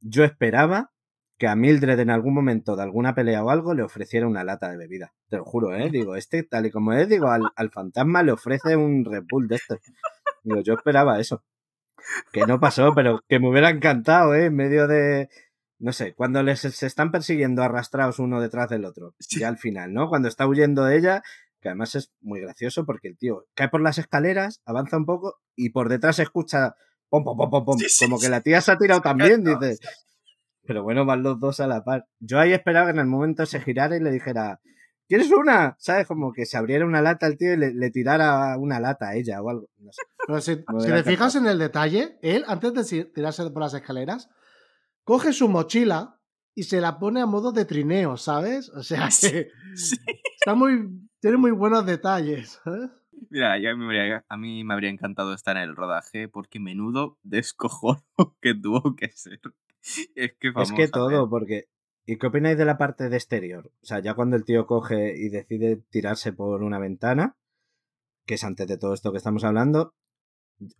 Yo esperaba que a Mildred en algún momento de alguna pelea o algo le ofreciera una lata de bebida. Te lo juro, ¿eh? Digo, este, tal y como es, digo, al, fantasma le ofrece un Red Bull de esto. Digo, yo esperaba eso. Que no pasó, pero que me hubiera encantado, ¿eh? En medio de, no sé, cuando les se están persiguiendo arrastrados uno detrás del otro. Y al final, ¿no? Cuando está huyendo de ella, que además es muy gracioso porque el tío cae por las escaleras, avanza un poco y por detrás escucha pom, pom, pom, pom, pom como que la tía se ha tirado también, dice. Pero bueno, van los dos a la par. Yo ahí esperaba que en el momento se girara y le dijera, ¿quieres una? ¿Sabes? Como que se abriera una lata al tío y le, tirara una lata a ella o algo. Pero si, si te fijas en el detalle, él, antes de tirarse por las escaleras, coge su mochila y se la pone a modo de trineo, ¿sabes? O sea, que está muy, tiene muy buenos detalles. ¿eh? Mira, a mí me habría encantado estar en el rodaje porque menudo descojono que tuvo que ser. Es que, es que todo, porque ¿Y qué opináis de la parte de exterior? O sea, ya cuando el tío coge y decide tirarse por una ventana, que es antes de todo esto que estamos hablando,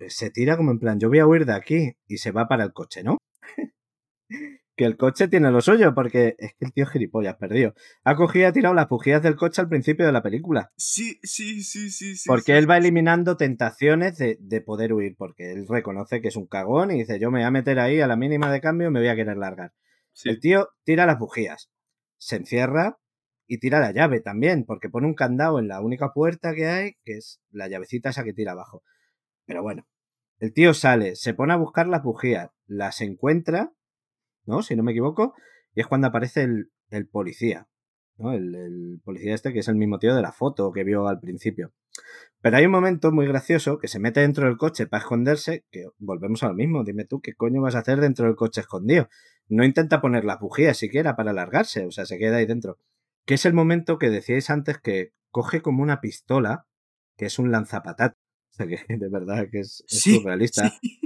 se tira como en plan, yo voy a huir de aquí y se va para el coche, ¿no? que el coche tiene lo suyo, porque es que el tío gilipollas perdido. Ha cogido y ha tirado las bujías del coche al principio de la película. Sí, sí, sí, sí. sí porque él va eliminando tentaciones de, poder huir, porque él reconoce que es un cagón y dice, yo me voy a meter ahí a la mínima de cambio y me voy a querer largar. El tío tira las bujías, se encierra y tira la llave también, porque pone un candado en la única puerta que hay, que es la llavecita esa que tira abajo. Pero bueno, el tío sale, se pone a buscar las bujías, las encuentra, ¿no? Si no me equivoco, y es cuando aparece el, el policía, ¿no? El, el, policía este que es el mismo tío de la foto que vio al principio. Pero hay un momento muy gracioso que se mete dentro del coche para esconderse, que volvemos a lo mismo, dime tú, ¿qué coño vas a hacer dentro del coche escondido? No intenta poner las bujías siquiera para alargarse, o sea, se queda ahí dentro que es el momento que decíais antes que coge como una pistola, que es un lanzapatat, o sea que de verdad que es, es Sí, surrealista, sí.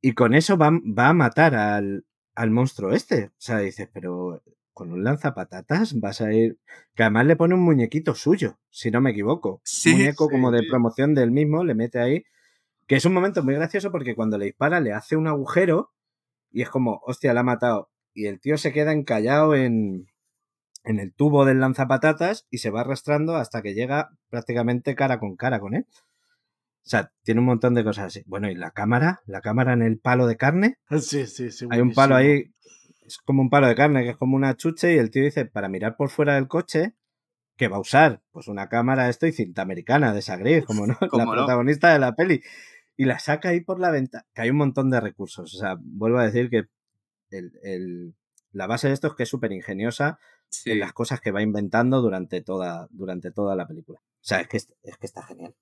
y con eso va, va a matar al, al monstruo este. O sea, dices, pero con un lanzapatatas vas a ir. Que además le pone un muñequito suyo, si no me equivoco. Sí, un muñeco como de promoción del mismo, le mete ahí. Que es un momento muy gracioso porque cuando le dispara le hace un agujero y es como, hostia, la ha matado. Y el tío se queda encallado en, en el tubo del lanzapatatas y se va arrastrando hasta que llega prácticamente cara con cara con él. O sea, tiene un montón de cosas así. Bueno, y la cámara, la cámara en el palo de carne. Sí, sí, sí. Hay un palo ahí, es como un palo de carne, que es como una chuche, y el tío dice, para mirar por fuera del coche, que va a usar? Pues una cámara esto y cinta americana de esa gris, como no, la ¿Cómo no? protagonista de la peli. Y la saca ahí por la ventana, que hay un montón de recursos. O sea, vuelvo a decir que el, el- la base de esto es que es súper ingeniosa Sí. en las cosas que va inventando durante toda, durante toda la película. O sea, es que, es que está genial.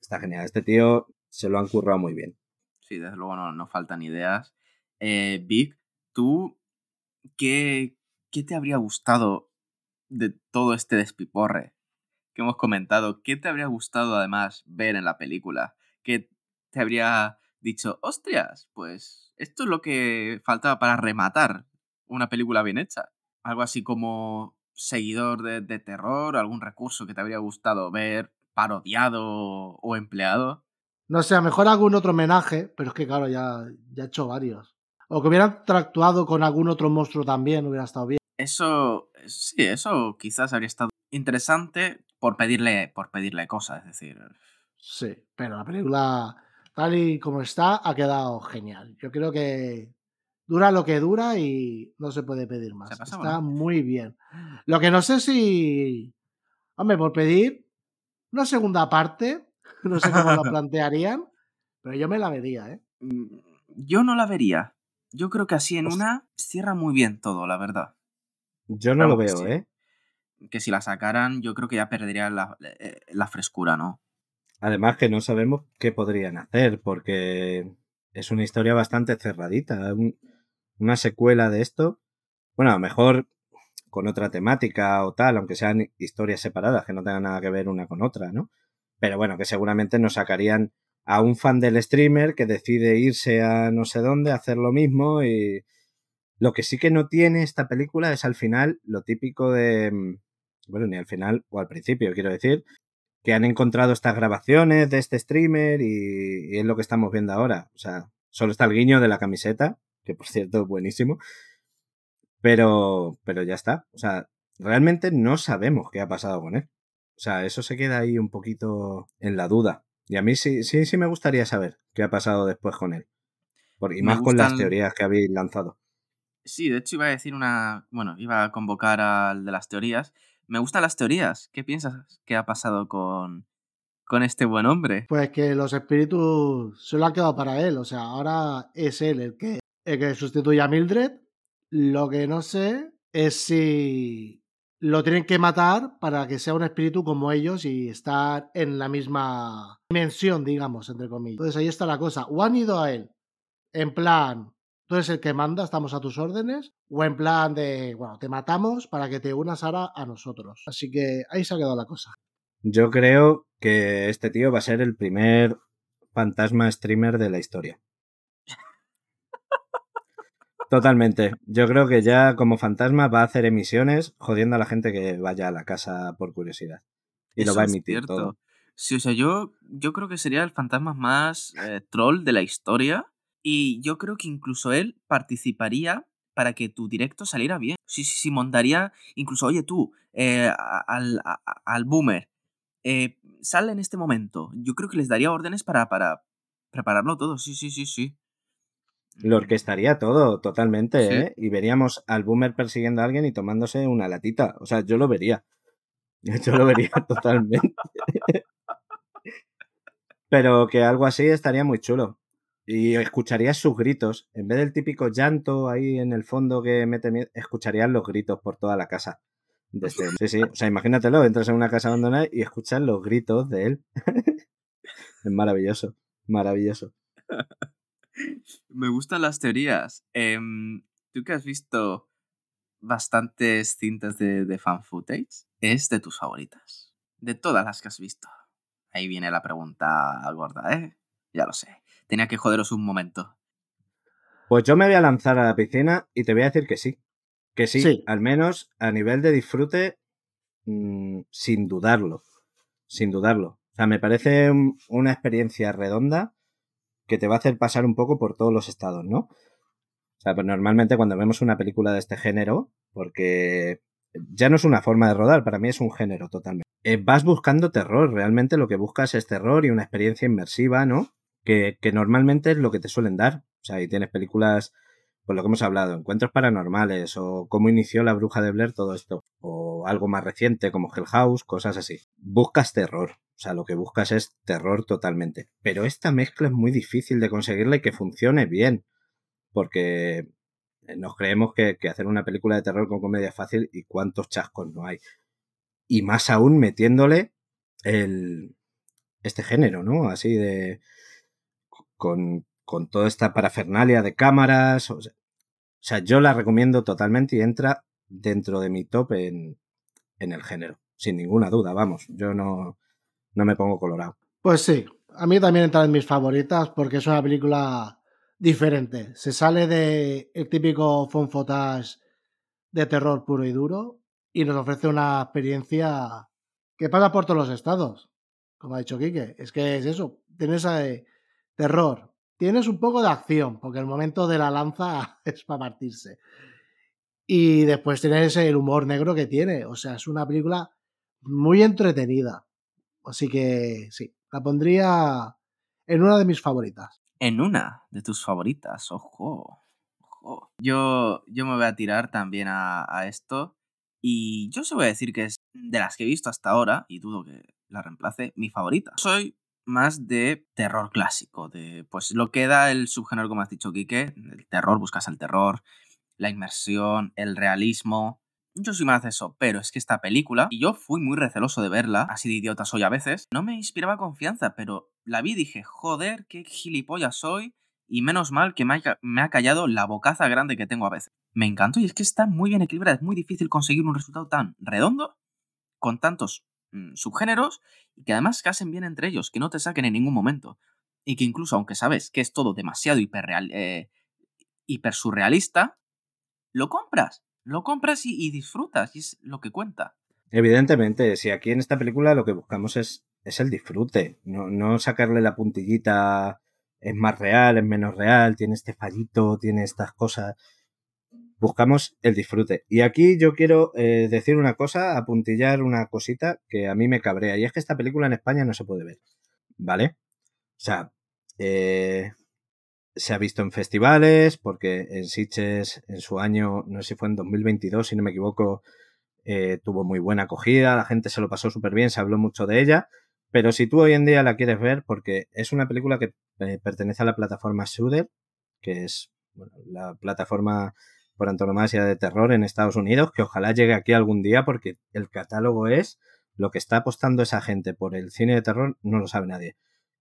Está genial. Este tío se lo han currado muy bien. Sí, desde luego no, no faltan ideas. Eh, Vic, ¿tú qué, qué te habría gustado de todo este despiporre que hemos comentado? ¿Qué te habría gustado además ver en la película? ¿Qué te habría dicho, hostias, pues esto es lo que faltaba para rematar una película bien hecha? Algo así como seguidor de, de terror, algún recurso que te habría gustado ver parodiado o empleado. No sé, a lo mejor algún otro homenaje, pero es que claro, ya, ya he hecho varios. O que hubieran tractuado con algún otro monstruo también, hubiera estado bien. Eso, sí, eso quizás habría estado interesante por pedirle, por pedirle cosas, es decir, Sí, pero la película, tal y como está, ha quedado genial. Yo creo que dura lo que dura y no se puede pedir más. Está muy bien. Lo que no sé si. Hombre, por pedir una segunda parte, no sé cómo lo plantearían, pero yo me la vería, ¿eh? mm, yo no la vería. Yo creo que así en Hostia. una cierra muy bien todo, la verdad. Yo no Claro lo que veo, sí. ¿eh? Que si la sacaran, yo creo que ya perdería la, eh, la frescura, ¿no? Además que no sabemos qué podrían hacer, porque es una historia bastante cerradita. un- una secuela de esto, bueno, a lo mejor con otra temática o tal, aunque sean historias separadas, que no tengan nada que ver una con otra, ¿no? Pero bueno, que seguramente nos sacarían a un fan del streamer que decide irse a no sé dónde, a hacer lo mismo y... Lo que sí que no tiene esta película es al final lo típico de... mm, Bueno, ni al final o al principio, quiero decir, que han encontrado estas grabaciones de este streamer y, es lo que estamos viendo ahora. O sea, solo está el guiño de la camiseta, que por cierto es buenísimo, pero, pero ya está. O sea, realmente no sabemos qué ha pasado con él. O sea, eso se queda ahí un poquito en la duda. Y a mí sí, sí, sí me gustaría saber qué ha pasado después con él. Por, y Me más con las teorías que habéis lanzado. Sí, de hecho iba a decir una... Bueno, iba a convocar al de las teorías. Me gustan las teorías. ¿Qué piensas que ha pasado con, con este buen hombre? Pues que los espíritus se lo han quedado para él. O sea, ahora es él el que, el que sustituye a Mildred. Lo que no sé es si lo tienen que matar para que sea un espíritu como ellos y estar en la misma dimensión, digamos, entre comillas. Entonces ahí está la cosa. O han ido a él en plan, tú eres el que manda, estamos a tus órdenes, o en plan de, bueno, te matamos para que te unas ahora a nosotros. Así que ahí se ha quedado la cosa. Yo creo que este tío va a ser el primer fantasma streamer de la historia. Totalmente. Yo creo que ya como fantasma va a hacer emisiones jodiendo a la gente que vaya a la casa por curiosidad. Y lo va a es emitir cierto. todo. Sí, o sea, yo, yo creo que sería el fantasma más eh, troll de la historia. Y yo creo que incluso él participaría para que tu directo saliera bien. Sí, sí, sí, montaría. Incluso, oye, tú, eh, al, a- al boomer, eh, sale en este momento. Yo creo que les daría órdenes para, para prepararlo todo. Sí, sí, sí, sí. Lo orquestaría todo, totalmente, Sí. ¿eh? Y veríamos al boomer persiguiendo a alguien y tomándose una latita. O sea, yo lo vería. Yo lo vería totalmente. Pero que algo así estaría muy chulo. Y escucharías sus gritos. En vez del típico llanto ahí en el fondo que mete miedo, escucharías los gritos por toda la casa. Desde, sí, sí. O sea, imagínatelo, entras en una casa abandonada y escuchas los gritos de él. es maravilloso, maravilloso. Me gustan las teorías. Em, Tú que has visto bastantes cintas de, de fan footage, ¿es de tus favoritas? De todas las que has visto. Ahí viene la pregunta gorda, ¿eh? Ya lo sé. Tenía que joderos un momento. Pues yo me voy a lanzar a la piscina y te voy a decir que sí. Que sí, Sí. al menos a nivel de disfrute, mm, sin dudarlo. Sin dudarlo. O sea, me parece un- una experiencia redonda que te va a hacer pasar un poco por todos los estados, ¿no? O sea, pues normalmente cuando vemos una película de este género, porque ya no es una forma de rodar, para mí es un género totalmente. Eh, vas buscando terror, realmente lo que buscas es terror y una experiencia inmersiva, ¿no? Que, que normalmente es lo que te suelen dar. O sea, y tienes películas, pues lo que hemos hablado, encuentros paranormales o cómo inició la bruja de Blair, todo esto. O algo más reciente como Hell House, cosas así. Buscas terror. O sea, lo que buscas es terror totalmente. Pero esta mezcla es muy difícil de conseguirla y que funcione bien. Porque nos creemos que, que hacer una película de terror con comedia es fácil y cuántos chascos no hay. Y más aún metiéndole el, este género, ¿no? Así de... Con, con toda esta parafernalia de cámaras. O sea, yo la recomiendo totalmente y entra dentro de mi top en, el género. Sin ninguna duda, vamos. Yo no, no me pongo colorado. Pues sí, a mí también entra en mis favoritas porque es una película diferente. Se sale de el típico fond footage de terror puro y duro y nos ofrece una experiencia que pasa por todos los estados. Como ha dicho Quique, es que es eso, tienes eh, terror, tienes un poco de acción, porque el momento de la lanza es para partirse. Y después tienes el humor negro que tiene, o sea, es una película muy entretenida. Así que sí, la pondría en una de mis favoritas. En una de tus favoritas, ojo. ojo. Yo, yo me voy a tirar también a, a esto. Y yo se voy a decir que es de las que he visto hasta ahora, y dudo que la reemplace, mi favorita. Soy más de terror clásico, de pues lo que da el subgénero, como has dicho, Quique, el terror, buscas el terror, la inmersión, el realismo. Yo soy más de eso, pero es que esta película, y yo fui muy receloso de verla, así de idiota soy a veces, no me inspiraba confianza, pero la vi y dije, joder, qué gilipollas soy, y menos mal que me ha, me ha callado la bocaza grande que tengo a veces. Me encantó y es que está muy bien equilibrada, es muy difícil conseguir un resultado tan redondo, con tantos mm, subgéneros, y que además casen bien entre ellos, que no te saquen en ningún momento. Y que incluso, aunque sabes que es todo demasiado hiperreal, eh, hiper surrealista, lo compras. Lo compras y, y, disfrutas, y es lo que cuenta. Evidentemente, si aquí en esta película lo que buscamos es, es el disfrute, no, no, sacarle la puntillita, es más real, es menos real, tiene este fallito, tiene estas cosas. Buscamos el disfrute. Y aquí yo quiero eh, decir una cosa, apuntillar una cosita que a mí me cabrea, y es que esta película en España no se puede ver, ¿vale? O sea, eh, se ha visto en festivales, porque en Sitges en su año, no sé si fue en 2022, si no me equivoco, eh, tuvo muy buena acogida, la gente se lo pasó súper bien, se habló mucho de ella, pero si tú hoy en día la quieres ver, porque es una película que pertenece a la plataforma Shudder, que es bueno, la plataforma por antonomasia de terror en Estados Unidos, que ojalá llegue aquí algún día, porque el catálogo es lo que está apostando esa gente por el cine de terror, no lo sabe nadie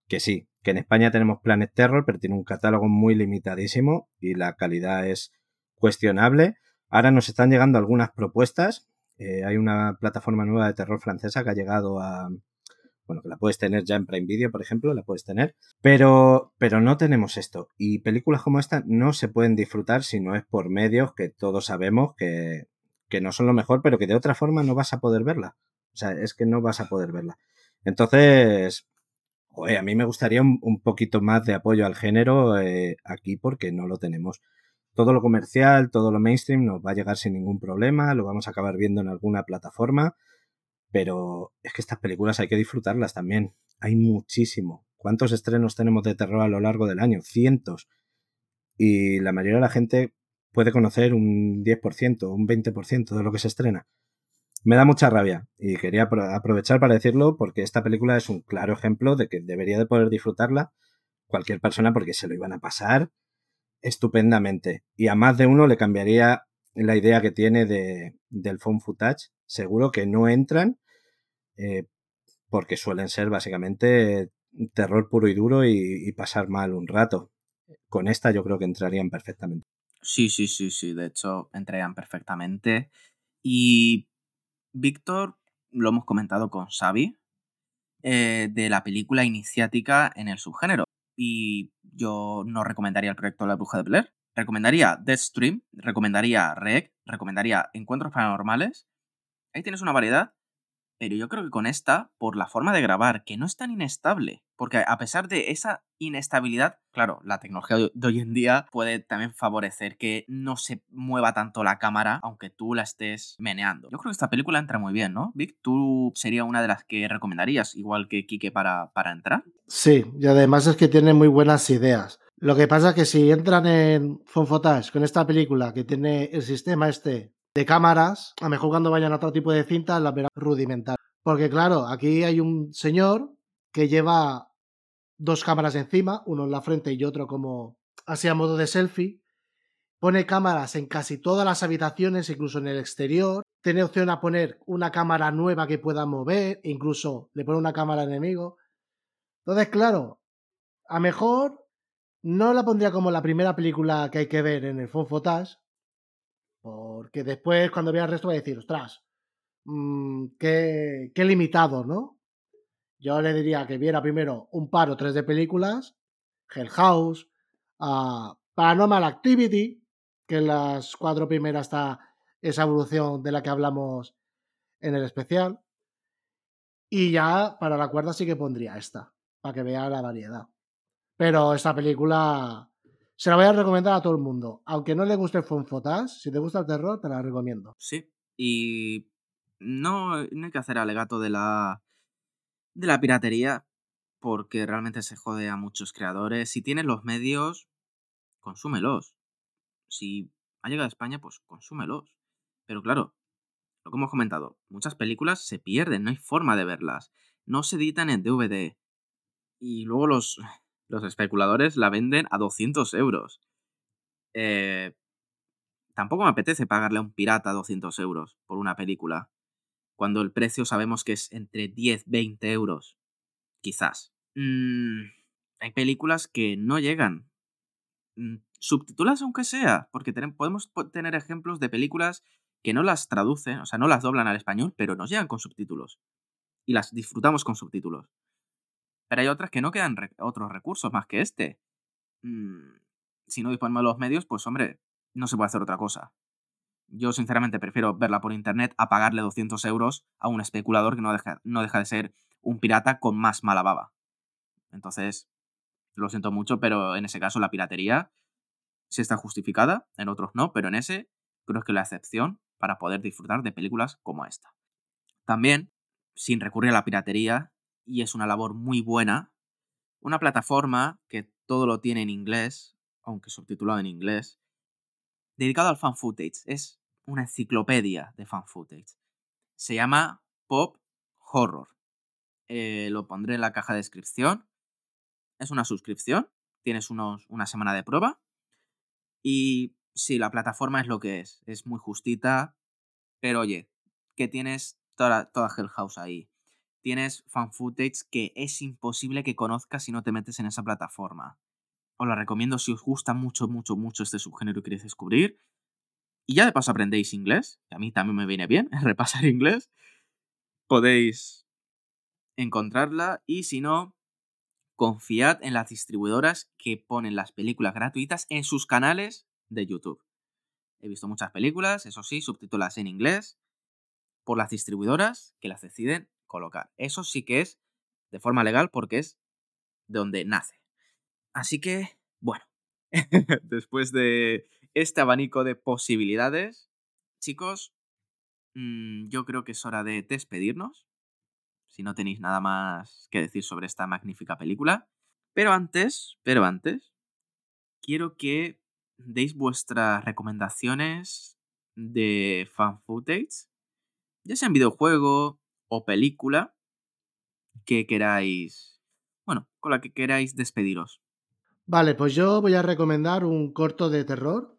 que sí, que en España tenemos Planet Terror, pero tiene un catálogo muy limitadísimo y la calidad es cuestionable. Ahora nos están llegando algunas propuestas. Eh, hay una plataforma nueva de terror francesa que ha llegado a. Bueno, que la puedes tener ya en Prime Video, por ejemplo, la puedes tener. Pero, pero no tenemos esto. Y películas como esta no se pueden disfrutar si no es por medios que todos sabemos que, que no son lo mejor, pero que de otra forma no vas a poder verla. O sea, es que no vas a poder verla. Entonces, Oye, a mí me gustaría un, un, poquito más de apoyo al género eh, aquí porque no lo tenemos. Todo lo comercial, todo lo mainstream nos va a llegar sin ningún problema, lo vamos a acabar viendo en alguna plataforma, pero es que estas películas hay que disfrutarlas también. Hay muchísimo. ¿Cuántos estrenos tenemos de terror a lo largo del año? Cientos. y la mayoría de la gente puede conocer un 10%, un 20% de lo que se estrena. Me da mucha rabia y quería aprovechar para decirlo porque esta película es un claro ejemplo de que debería de poder disfrutarla cualquier persona porque se lo iban a pasar estupendamente y a más de uno le cambiaría la idea que tiene de, del phone footage. Seguro que no entran eh, porque suelen ser básicamente terror puro y duro y pasar mal un rato. Con esta yo creo que entrarían perfectamente. Sí, sí, sí, sí, de hecho entrarían perfectamente. Y Víctor, lo hemos comentado con Xavi, eh, de la película iniciática en el subgénero. Y yo no recomendaría el proyecto La Bruja de Blair. Recomendaría Deathstream, recomendaría Rec, recomendaría Encuentros Paranormales. Ahí tienes una variedad pero yo creo que con esta, por la forma de grabar, que no es tan inestable, porque a pesar de esa inestabilidad, claro, la tecnología de hoy en día puede también favorecer que no se mueva tanto la cámara, aunque tú la estés meneando. Yo creo que esta película entra muy bien, ¿no? Vic, ¿tú sería una de las que recomendarías, igual que Kike, para, para entrar? Sí, y además es que tiene muy buenas ideas. Lo que pasa es que si entran en Fonfotage con esta película que tiene el sistema este de cámaras, a lo mejor cuando vayan a otro tipo de cintas la verán rudimentar. Porque claro, aquí hay un señor que lleva dos cámaras encima, uno en la frente y otro como así a modo de selfie. Pone cámaras en casi todas las habitaciones, incluso en el exterior. Tiene opción a poner una cámara nueva que pueda mover, incluso le pone una cámara enemigo. Entonces, claro, a mejor no la pondría como la primera película que hay que ver en el Phone Footage, porque después, cuando vea el resto, va a decir, ostras, mmm, qué, qué limitado, ¿no? Yo le diría que viera primero un par o tres de películas, Hell House, uh, Paranormal Activity, que en las cuatro primeras está esa evolución de la que hablamos en el especial. Y ya para la cuarta sí que pondría esta, para que vea la variedad. Pero esta película se la voy a recomendar a todo el mundo. Aunque no le guste el Fonfotas, si te gusta el terror, te la recomiendo. Sí. Y no, no hay que hacer alegato de la, de la piratería, porque realmente se jode a muchos creadores. Si tienes los medios, consúmelos. Si ha llegado a España, pues consúmelos. Pero claro, lo que hemos comentado, muchas películas se pierden, no hay forma de verlas. No se editan en DVD. Y luego los, los especuladores la venden a 200 euros. Eh, tampoco me apetece pagarle a un pirata 200 euros por una película, cuando el precio sabemos que es entre 10, 20 euros. Quizás. Mm, hay películas que no llegan. Mm, subtitulas aunque sea, porque podemos tener ejemplos de películas que no las traducen, o sea, no las doblan al español, pero nos llegan con subtítulos. Y las disfrutamos con subtítulos. Pero hay otras que no quedan otros recursos más que este. Mm, si no disponemos de los medios, pues hombre, no se puede hacer otra cosa. Yo sinceramente prefiero verla por internet a pagarle 200 euros a un especulador que no deja, no deja de ser un pirata con más mala baba. Entonces, lo siento mucho, pero en ese caso la piratería sí está justificada, en otros no, pero en ese creo que la excepción para poder disfrutar de películas como esta. También, sin recurrir a la piratería, y es una labor muy buena. Una plataforma que todo lo tiene en inglés, aunque subtitulado en inglés, dedicado al fan footage. Es una enciclopedia de fan footage. Se llama Pop Horror. Eh, lo pondré en la caja de descripción. Es una suscripción. Tienes unos, una semana de prueba. Y sí, la plataforma es lo que es. Es muy justita. Pero oye, que tienes toda, toda Hell House ahí tienes fan footage que es imposible que conozcas si no te metes en esa plataforma. Os la recomiendo si os gusta mucho, mucho, mucho este subgénero y queréis descubrir. Y ya de paso aprendéis inglés, que a mí también me viene bien repasar inglés. Podéis encontrarla y si no, confiad en las distribuidoras que ponen las películas gratuitas en sus canales de YouTube. He visto muchas películas, eso sí, subtítulas en inglés, por las distribuidoras que las deciden colocar. Eso sí que es de forma legal porque es de donde nace. Así que, bueno, después de este abanico de posibilidades, chicos, mm, yo creo que es hora de despedirnos. Si no tenéis nada más que decir sobre esta magnífica película. Pero antes, pero antes, quiero que deis vuestras recomendaciones de fan footage, ya sea en videojuego o película, que queráis, bueno, con la que queráis despediros. Vale, pues yo voy a recomendar un corto de terror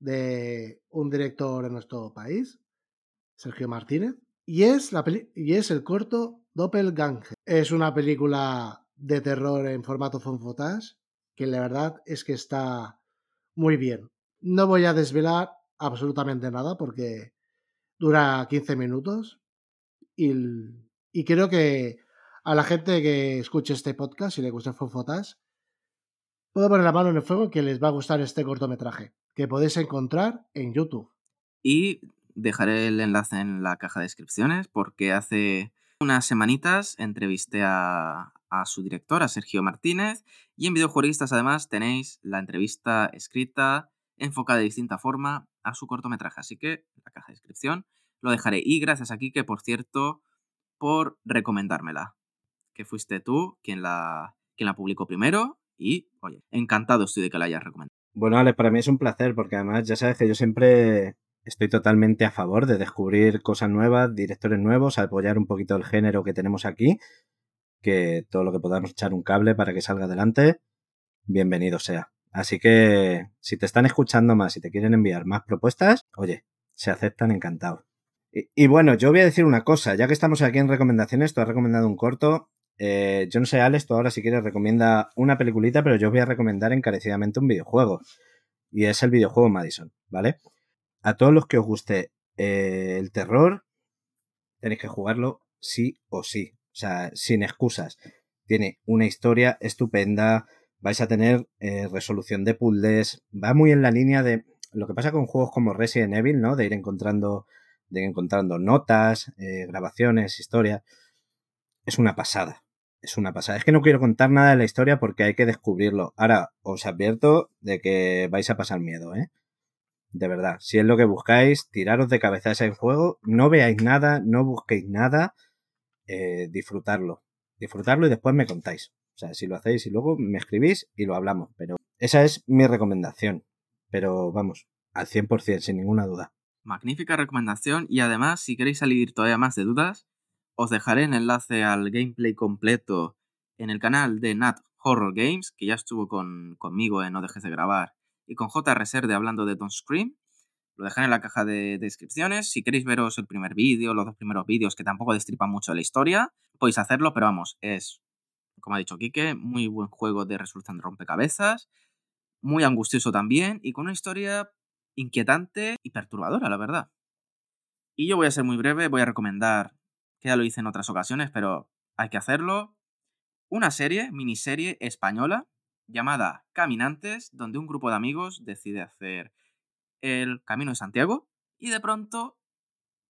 de un director de nuestro país, Sergio Martínez, y es, la y es el corto Doppelganger. Es una película de terror en formato fonfotage que la verdad es que está muy bien. No voy a desvelar absolutamente nada porque dura 15 minutos y, creo que a la gente que escuche este podcast y le gusta Fonfotas, puedo poner la mano en el fuego que les va a gustar este cortometraje, que podéis encontrar en YouTube. Y dejaré el enlace en la caja de descripciones porque hace unas semanitas entrevisté a, a su director, a Sergio Martínez, y en Videojueguistas además tenéis la entrevista escrita, enfocada de distinta forma a su cortometraje. Así que la caja de descripción lo dejaré. Y gracias a que por cierto, por recomendármela que fuiste tú quien la, quien la publicó primero y, oye, encantado estoy de que la hayas recomendado. Bueno, Ale, para mí es un placer porque además ya sabes que yo siempre estoy totalmente a favor de descubrir cosas nuevas, directores nuevos, apoyar un poquito el género que tenemos aquí, que todo lo que podamos echar un cable para que salga adelante, bienvenido sea. Así que si te están escuchando más y te quieren enviar más propuestas, oye, se aceptan encantados. Y, bueno, yo voy a decir una cosa, ya que estamos aquí en recomendaciones, tú has recomendado un corto eh, yo no sé, Alex, tú ahora si quieres recomienda una peliculita, pero yo voy a recomendar encarecidamente un videojuego. Y es el videojuego Madison, ¿vale? A todos los que os guste eh, el terror, tenéis que jugarlo sí o sí. O sea, sin excusas. Tiene una historia estupenda. Vais a tener eh, resolución de puzzles. Va muy en la línea de lo que pasa con juegos como Resident Evil, ¿no? De ir encontrando, de encontrando notas, eh, grabaciones, historias. Es una pasada es una pasada. Es que no quiero contar nada de la historia porque hay que descubrirlo. Ahora, os advierto de que vais a pasar miedo, ¿eh? De verdad. Si es lo que buscáis, tiraros de cabeza ese juego. No veáis nada, no busquéis nada. Eh, disfrutarlo. Disfrutarlo y después me contáis. O sea, si lo hacéis y luego me escribís y lo hablamos. Pero esa es mi recomendación. Pero vamos, al 100%, sin ninguna duda. Magnífica recomendación y además, si queréis salir todavía más de dudas, os dejaré el enlace al gameplay completo en el canal de Nat Horror Games, que ya estuvo con, conmigo en No Dejes de Grabar, y con J. Reserve hablando de Don't Scream. Lo dejaré en la caja de descripciones. Si queréis veros el primer vídeo, los dos primeros vídeos que tampoco destripan mucho la historia, podéis hacerlo, pero vamos, es, como ha dicho Kike, muy buen juego de de rompecabezas, muy angustioso también, y con una historia inquietante y perturbadora, la verdad. Y yo voy a ser muy breve, voy a recomendar que ya lo hice en otras ocasiones, pero hay que hacerlo. Una serie, miniserie española, llamada Caminantes, donde un grupo de amigos decide hacer el Camino de Santiago y de pronto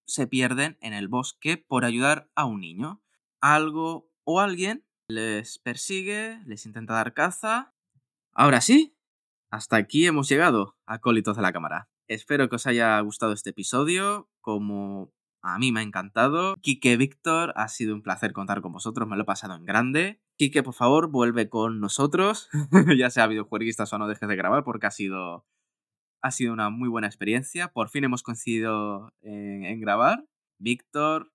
se pierden en el bosque por ayudar a un niño. Algo o alguien les persigue, les intenta dar caza. Ahora sí, hasta aquí hemos llegado, acólitos de la cámara. Espero que os haya gustado este episodio. Como a mí me ha encantado. Quique Víctor, ha sido un placer contar con vosotros, me lo he pasado en grande. Quique, por favor, vuelve con nosotros, ya sea videojueguistas o no dejes de grabar, porque ha sido, ha sido una muy buena experiencia. Por fin hemos coincidido en, en grabar. Víctor,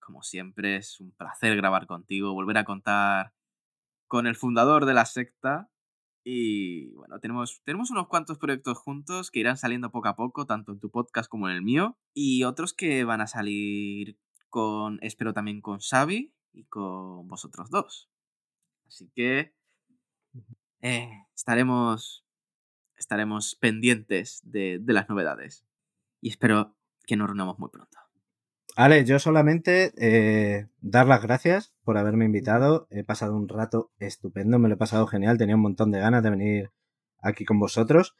como siempre, es un placer grabar contigo, volver a contar con el fundador de la secta, y bueno, tenemos, tenemos unos cuantos proyectos juntos que irán saliendo poco a poco, tanto en tu podcast como en el mío. Y otros que van a salir con, espero también con Xavi y con vosotros dos. Así que eh, estaremos, estaremos pendientes de, de las novedades. Y espero que nos reunamos muy pronto. Ale, yo solamente eh, dar las gracias por haberme invitado. He pasado un rato estupendo, me lo he pasado genial. Tenía un montón de ganas de venir aquí con vosotros.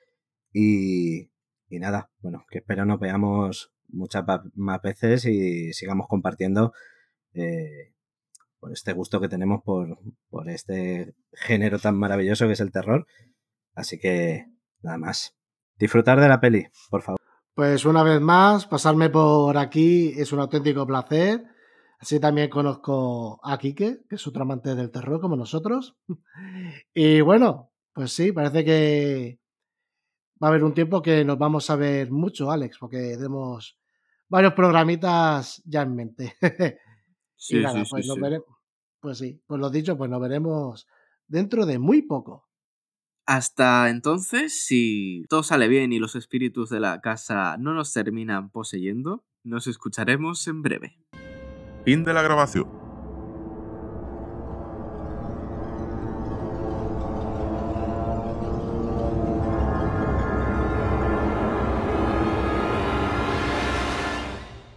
Y, y nada, bueno, que espero nos veamos muchas más veces y sigamos compartiendo eh, por este gusto que tenemos por, por este género tan maravilloso que es el terror. Así que nada más. Disfrutar de la peli, por favor. Pues una vez más, pasarme por aquí es un auténtico placer. Así también conozco a Quique, que es otro amante del terror como nosotros. Y bueno, pues sí, parece que va a haber un tiempo que nos vamos a ver mucho, Alex, porque tenemos varios programitas ya en mente. y Sí, nada, sí, sí, pues nos sí. veremos. Pues sí, pues lo dicho, pues nos veremos dentro de muy poco. Hasta entonces, si todo sale bien y los espíritus de la casa no nos terminan poseyendo, nos escucharemos en breve. Fin de la grabación.